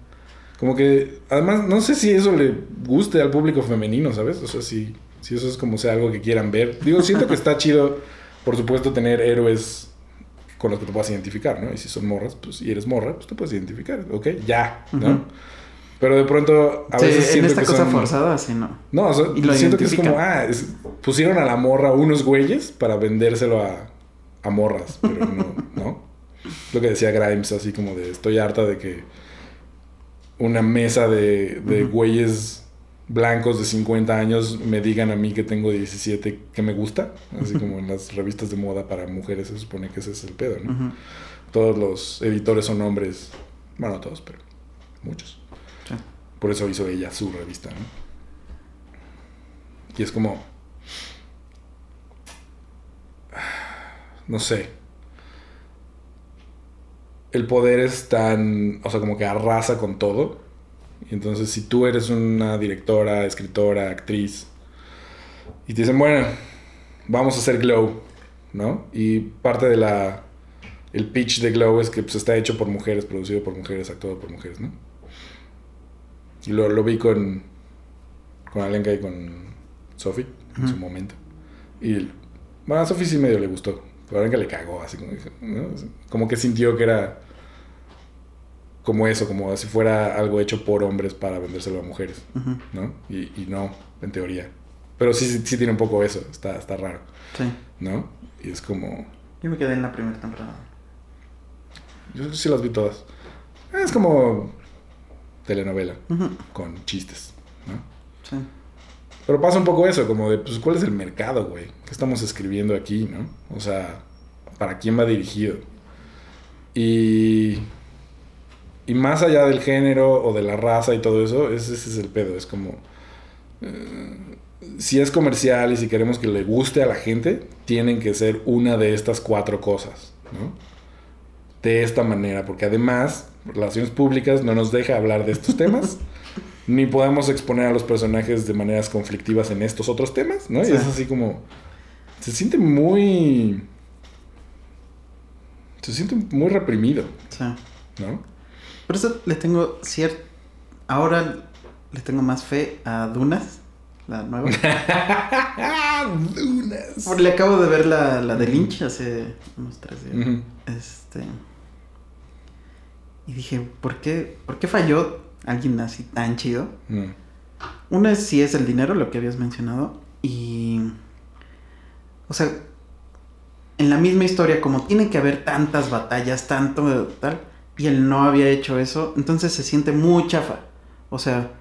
como que, además, no sé si eso le guste al público femenino, ¿sabes? O sea, si, si eso es como sea algo que quieran ver. Digo, siento que está chido, por supuesto, tener héroes con los que te puedas identificar, ¿no? Y si son morras, pues, y eres morra, pues te puedes identificar, ¿ok? Ya, ¿no? Pero de pronto, a Sí, veces en siento esta que cosa son- forzada, sí, no. No, o sea, Y lo siento que es como, ah, es- pusieron a la morra unos güeyes para vendérselo a, a morras, pero no, ¿no? Lo que decía Grimes, así como de, estoy harta de que una mesa de, de Ujú. güeyes blancos de 50 años me digan a mí que tengo 17 que me gusta, así como en las revistas de moda para mujeres se supone que ese es el pedo, ¿no? Todos los editores son hombres, bueno, no todos, pero muchos. Sí. Por eso hizo ella su revista, ¿no? Y es como... No sé. El poder es tan... O sea, como que arrasa con todo. Y entonces si tú eres una directora, escritora, actriz, y te dicen, bueno, vamos a hacer Glow, ¿no? Y parte de la... El pitch de Glow es que pues, está hecho por mujeres, producido por mujeres, actuado por mujeres, ¿no? Y lo, lo vi con, con Alenka y con Sophie en su momento. Y bueno, a Sophie sí medio le gustó. Pero a Alenka le cagó, así como, como que sintió que era como eso, como si fuera algo hecho por hombres para vendérselo a mujeres. ¿no? Y, y no, en teoría. Pero sí, sí, sí tiene un poco eso, está, está raro, Sí. ¿no? Y es como... Yo me quedé en la primera temporada. Yo sí las vi todas. Es como telenovela, con chistes, ¿no? Sí. Pero pasa un poco eso, como de, pues, ¿cuál es el mercado, güey? ¿Qué estamos escribiendo aquí, no? O sea, ¿para quién va dirigido? Y... Y más allá del género o de la raza y todo eso, ese, ese es el pedo. Es como... eh, si es comercial y si queremos que le guste a la gente, tienen que ser una de estas cuatro cosas, ¿no? De esta manera, porque además, relaciones públicas no nos deja hablar de estos temas, ni podemos exponer a los personajes de maneras conflictivas en estos otros temas, ¿no? Y es así como... Se siente muy... Se siente muy reprimido, Sí. ¿no? Por eso le tengo cierto... Ahora le tengo más fe a Dunas, la nueva. Dunas. Porque le acabo de ver la, la de Lynch hace unos tres días. Este. Y dije, ¿por qué, ¿por qué falló alguien así tan chido? Mm. Una es si es el dinero, lo que habías mencionado. Y. O sea, en la misma historia, como tiene que haber tantas batallas, tanto tal, y él no había hecho eso, entonces se siente muy chafa. O sea,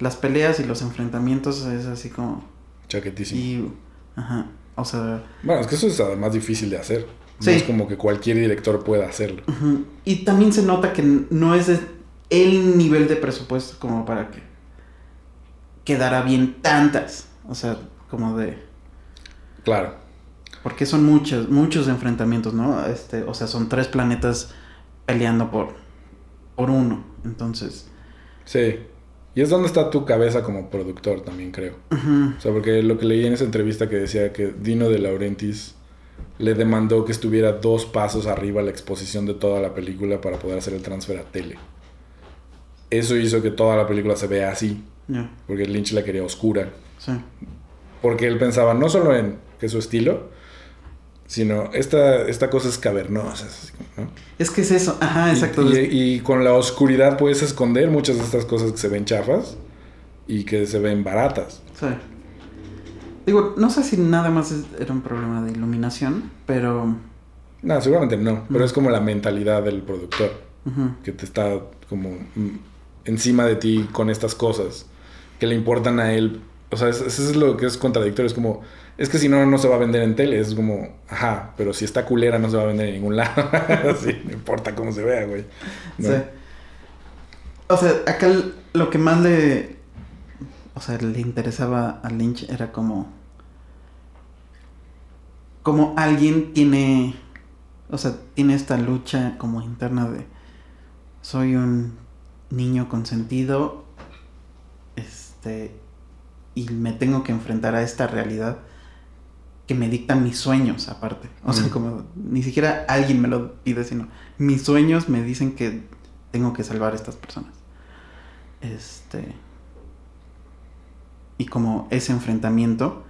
las peleas y los enfrentamientos es así como. Chaquetísimo. Y. Ajá. O sea. Bueno, es que eso es además difícil de hacer. Sí. No es como que cualquier director pueda hacerlo. Y también se nota que no es el nivel de presupuesto como para que quedara bien tantas. O sea, como de... Claro. Porque son muchos, muchos enfrentamientos, ¿no? Este, o sea, son tres planetas peleando por, por uno. Entonces... Sí. Y es donde está tu cabeza como productor también, creo. O sea, porque lo que leí en esa entrevista que decía que Dino de Laurentiis le demandó que estuviera dos pasos arriba la exposición de toda la película para poder hacer el transfer a tele. Eso hizo que toda la película se vea así, porque Lynch la quería oscura. sí. Porque él pensaba no solo en que su estilo, sino esta, esta cosa es cavernosa. ¿no? Es que es eso, ajá, Y- exacto. Y, y con la oscuridad puedes esconder muchas de estas cosas que se ven chafas y que se ven baratas. Sí. Digo, no sé si nada más era un problema de iluminación, pero... No, seguramente no, pero Mm. es como la mentalidad del productor, ujú, que te está como mm, encima de ti con estas cosas que le importan a él. O sea, es- eso es lo que es contradictorio. Es como, es que si no, no se va a vender en tele. Es como, ajá, pero si está culera no se va a vender en ningún lado. Así, no importa cómo se vea, güey. ¿no? Sí. O sea, acá lo que más le... O sea, le interesaba a Lynch era como... Como alguien tiene... O sea, tiene esta lucha como interna de... Soy un niño consentido. Este... Y me tengo que enfrentar a esta realidad que me dictan mis sueños aparte. O sea, Mm. como ni siquiera alguien me lo pide, sino mis sueños me dicen que tengo que salvar a estas personas. Este. Y como ese enfrentamiento.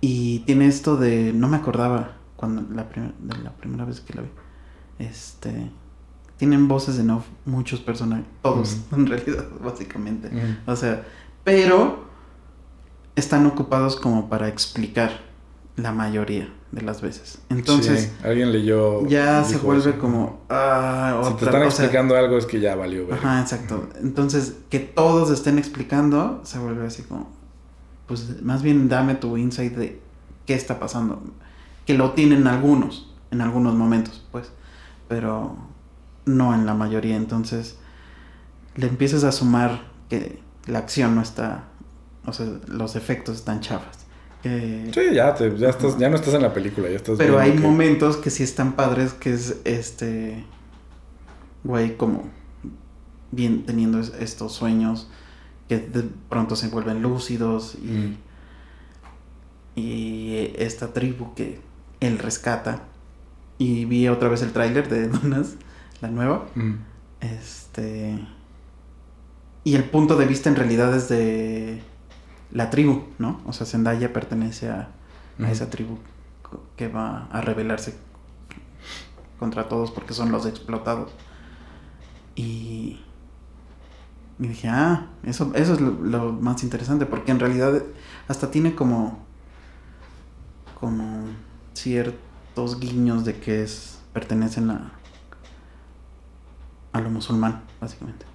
Y tiene esto de. No me acordaba cuando la, prim- de la primera vez que la vi. Este. Tienen voces de no muchos personajes. Todos, en realidad, básicamente. O sea, pero están ocupados como para explicar la mayoría de las veces. Entonces, Sí, alguien leyó. ya se vuelve eso. como. Ah, Si te están explicando algo es que ya valió, güey. Ajá, exacto. Entonces, que todos estén explicando, se vuelve así como. Pues más bien dame tu insight de qué está pasando. Que lo tienen algunos, en algunos momentos, pues. Pero no en la mayoría. Entonces, le empiezas a sumar que la acción no está. O sea, los efectos están chafas. Que- Sí, ya, te- ya, estás, ya no estás en la película, ya estás pero hay que- momentos que sí están padres, que es este. Güey, como. Bien, teniendo es- estos sueños que de pronto se vuelven lúcidos y. Mm. Y esta tribu que él rescata. Y vi otra vez el tráiler de Dunas, la nueva. Mm. Este. Y el punto de vista en realidad es de la tribu, ¿no? O sea, Zendaya pertenece a, esa tribu que va a rebelarse contra todos porque son los explotados. Y, y dije, ah, eso, eso es lo, lo más interesante porque en realidad hasta tiene como, como ciertos guiños de que es, pertenecen a, a lo musulmán, básicamente.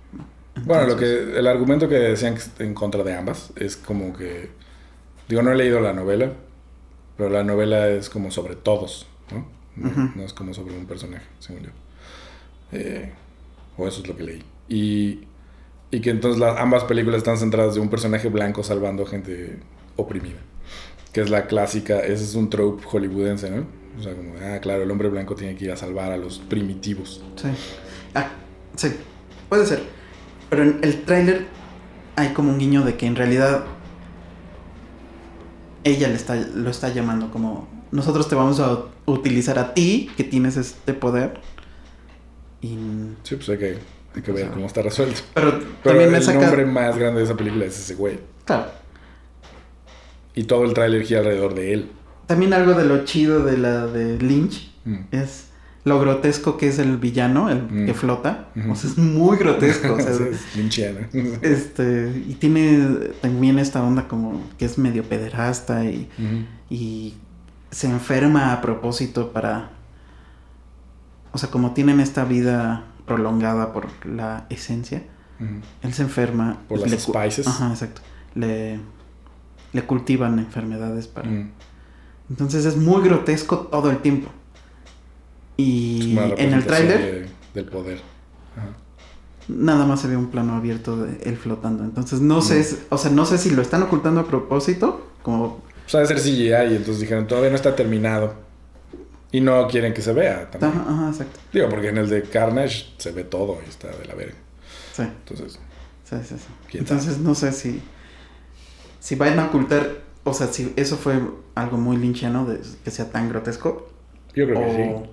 ¿No? Bueno, lo que el argumento que decían en contra de ambas es como que digo no he leído la novela, pero la novela es como sobre todos, ¿no? No, Ujú. no es como sobre un personaje, según yo. Eh, o eso es lo que leí. Y, y que entonces las, ambas películas están centradas de un personaje blanco salvando gente oprimida. Que es la clásica, ese es un trope hollywoodense, ¿no? O sea, como, ah, claro, el hombre blanco tiene que ir a salvar a los primitivos. Sí. Ah, sí, puede ser. Pero en el tráiler hay como un guiño de que en realidad ella le está, lo está llamando como nosotros te vamos a utilizar a ti que tienes este poder. Y, Sí, pues hay que, hay que O ver sea, cómo está resuelto. pero, Pero también me el saca... nombre más grande de esa película es ese güey. Claro. Y todo el tráiler gira alrededor de él. También algo de lo chido de la de Lynch Mm. es lo grotesco que es el villano, el Mm. que flota. Ujú. O sea, es muy grotesco. o sea, Sí, es. Este, y tiene también esta onda como que es medio pederasta y, y se enferma a propósito para... O sea, como tienen esta vida prolongada por la esencia, él se enferma. Por las spices. Ajá, exacto. Le, le cultivan enfermedades para... Mm. Entonces es muy grotesco todo el tiempo. Y en el tráiler de- del poder. Ajá. nada más se ve un plano abierto de él flotando. Entonces no sé, Mm. o sea, no sé si lo están ocultando a propósito, como O sea, debe ser CGI y entonces dijeron, todavía no está terminado. Y no quieren que se vea también. Ajá, ajá, exacto. Digo, porque en el de Carnage se ve todo y está de la verga. Sí, Entonces, sí, sí, sí. ¿Quién Entonces no sé si si vayan a ocultar o sea, si eso fue algo muy linchiano de que sea tan grotesco. Yo creo que sí.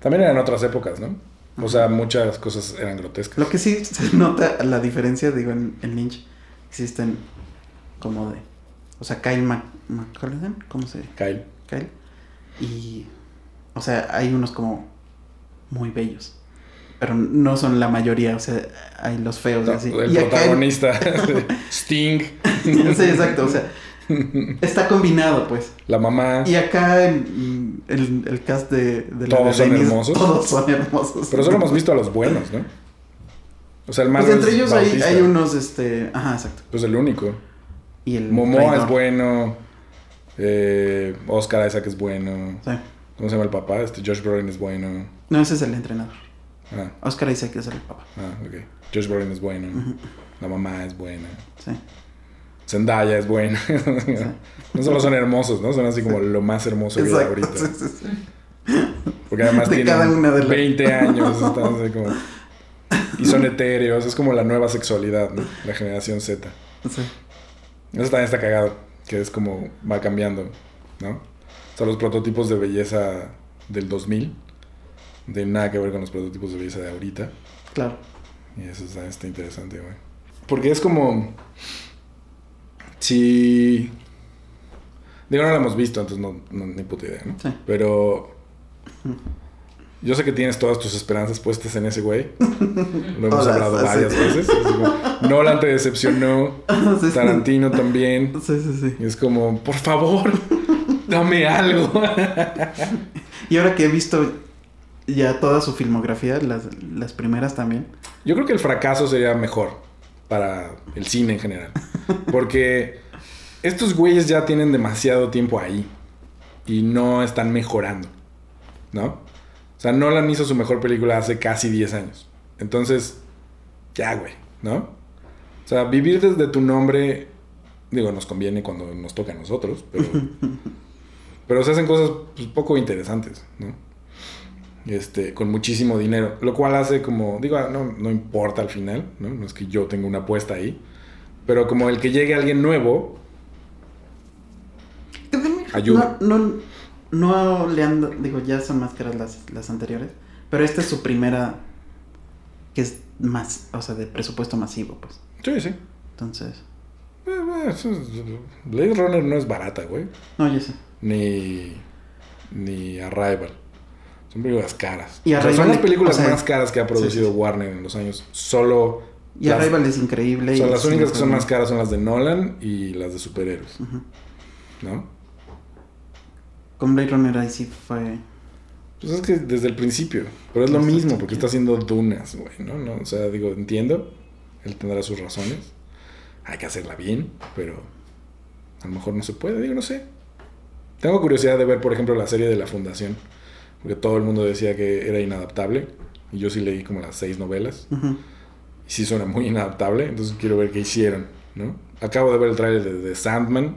También eran otras épocas, ¿no? O sea, muchas cosas eran grotescas. Lo que sí se nota la diferencia, digo, en, en Lynch existen como de. O sea, Kyle Mac MacLachlan, ¿cómo se Kyle. Kyle? Y. O sea, hay unos como muy bellos. Pero no son la mayoría, o sea, hay los feos No, así. el y protagonista, Sting, sí, exacto, o sea, está combinado, pues. la mamá. Y acá en- el, el cast de, de la Todos de son Dennis, hermosos. Todos son hermosos. Pero solo hemos visto a los buenos, ¿no? O sea, el malo Pues entre ellos hay, hay unos, este. Ajá, exacto. Pues el único. Y el. Momoa traidor. es bueno. Eh, Oscar Isaac es bueno. Sí. ¿Cómo se llama el papá? Este Josh Brolin es bueno. No, ese es el entrenador. Ah, Oscar Isaac es el papá. ah, ok. Josh Brolin es bueno. La mamá es buena. Sí. Zendaya es buena. no solo son hermosos, ¿no? Son así como lo más hermoso que hay ahorita. sí, sí, sí. Porque además De tienen cada una de las- 20 años. están así como- Y son etéreos. Es como la nueva sexualidad, ¿no? La generación Z. Sí. Eso también está cagado. Que es como va cambiando, ¿no? O sea, los prototipos de belleza del 2000. De nada que ver con los prototipos de belleza de ahorita. Claro. Y eso está, está interesante, güey. Porque es como. Si. Digo, no lo hemos visto, entonces no, no ni puta idea, ¿no? Sí. Pero. Yo sé que tienes todas tus esperanzas puestas en ese güey. Lo hemos hablado varias veces. Es como, Nolan te decepcionó. Sí, sí. Tarantino también. Sí, sí, sí. Y es como, por favor, dame algo. Y ahora que he visto ya toda su filmografía, las, las primeras también. Yo creo que el fracaso sería mejor para el cine en general. Porque estos güeyes ya tienen demasiado tiempo ahí y no están mejorando, ¿no? O sea, Nolan hizo su mejor película hace casi 10 años. Entonces, ya, güey, ¿no? O sea, vivir desde tu nombre, digo, nos conviene cuando nos toca a nosotros, pero, pero se hacen cosas pues, poco interesantes, ¿no? este, con muchísimo dinero, lo cual hace como, digo, ah, no, no importa al final, ¿no? No es que yo tenga una apuesta ahí, pero como el que llegue alguien nuevo, Ayuda. No, no, no le han... Digo, ya son más caras las, las anteriores. Pero esta es su primera... Que es más... O sea, de presupuesto masivo, pues. sí, sí. Entonces... Eh, es- Blade Runner no es barata, güey, No, yo sé. ni, ni Arrival. Son películas caras. Y O sea, son Arrival, las películas o sea, más caras que ha producido sí, sí. Warner en los años. Solo... Y las- Arrival es increíble. o sea, las únicas que son más caras son las de Nolan y las de superhéroes, Ujú. ¿no? Con Blade Runner ahí sí fue... Pues es que desde el principio. Pero es lo mismo, porque está haciendo dunas, güey, ¿no? ¿no? O sea, digo, entiendo. Él tendrá sus razones. Hay que hacerla bien, pero a lo mejor no se puede, digo, no sé. Tengo curiosidad de ver, por ejemplo, la serie de La Fundación. Porque todo el mundo decía que era inadaptable. Y yo sí leí como las seis novelas. Ujú. Y sí suena muy inadaptable. Entonces quiero ver qué hicieron, ¿no? Acabo de ver el tráiler de, de Sandman.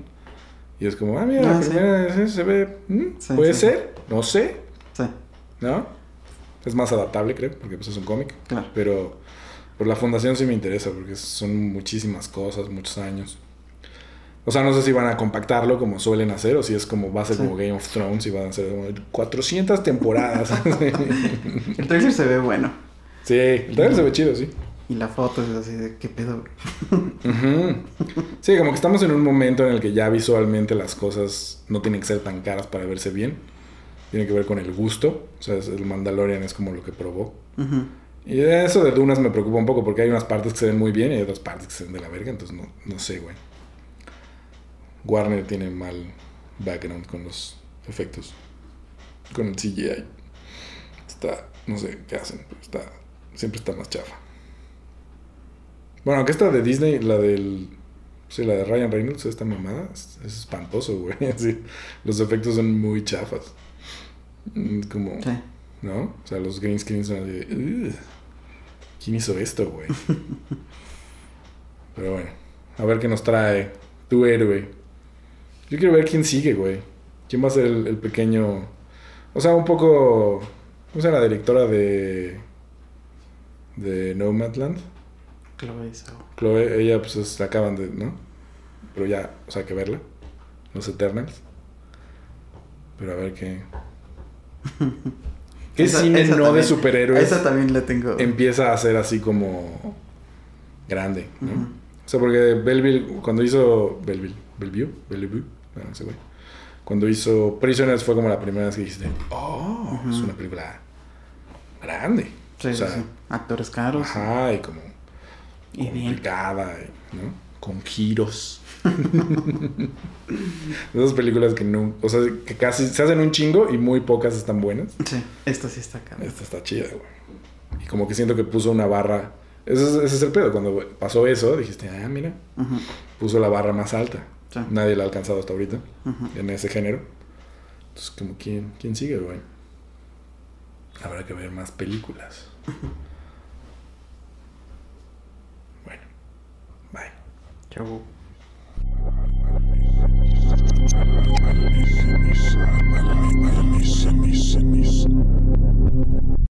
Y es como, ah, mira, la Ah, sí. primera vez se ve... ¿mm? Sí, ¿Puede ser? No sé. Sí, ¿No? Es más adaptable, creo, porque pues es un cómic. claro. Pero por la fundación sí me interesa, porque son muchísimas cosas, muchos años. O sea, no sé si van a compactarlo como suelen hacer, o si es como va a ser Sí. como Game of Thrones y van a ser como 400 temporadas. El trailer se ve bueno. sí, el trailer se ve chido, sí. Y la foto es así de... ¿Qué pedo? Ujú. Sí, como que estamos en un momento en el que ya visualmente las cosas no tienen que ser tan caras para verse bien. Tiene que ver con el gusto. O sea, el Mandalorian es como lo que probó. Y eso de Dunas me preocupa un poco porque hay unas partes que se ven muy bien y hay otras partes que se ven de la verga, entonces no, no sé, güey. Warner tiene mal background con los efectos, con el CGI. Está, no sé qué hacen, pero está, siempre está más chafa. Bueno, aunque esta de Disney, la del, sí, la de Ryan Reynolds, esta mamada, es, es espantoso, güey. Los efectos son muy chafas. Mm, Como, Sí. ¿no? O sea, los green screens son así de, "Ugh, ¿Quién hizo esto, güey? Pero bueno, a ver qué nos trae tu héroe. Yo quiero ver quién sigue, güey. ¿Quién va a ser el, el pequeño... O sea, un poco... ¿Cómo se la directora de... de Nomadland? Chloe Zhao. Chloe, ella pues es- acaban de... ¿no? Pero ya, o sea, hay que verla. los Eternals. Pero a ver qué. ¿Qué Esa- cine esa no de superhéroes Esa también la tengo. empieza a ser así como grande. O sea, porque Belleville, cuando hizo Belleville, Bellevue, Bellevue, bueno, ese güey. Cuando hizo Prisoners fue como la primera vez que dijiste, oh, es una película grande. Sí, o sea, sí. Actores caros. ajá, y como Y complicada, ¿no? Con giros. Esas películas que no, o sea, que casi se hacen un chingo y muy pocas están buenas. Sí, esta sí está caro. Esta está chida, güey. Y como que siento que puso una barra. Ese es, ese es el pedo. Cuando pasó eso, dijiste, ah, mira, puso la barra más alta. Sí. Nadie la ha alcanzado hasta ahorita en ese género. Entonces, como, ¿quién, quién sigue, güey? Habrá que ver más películas. Bye. Chao.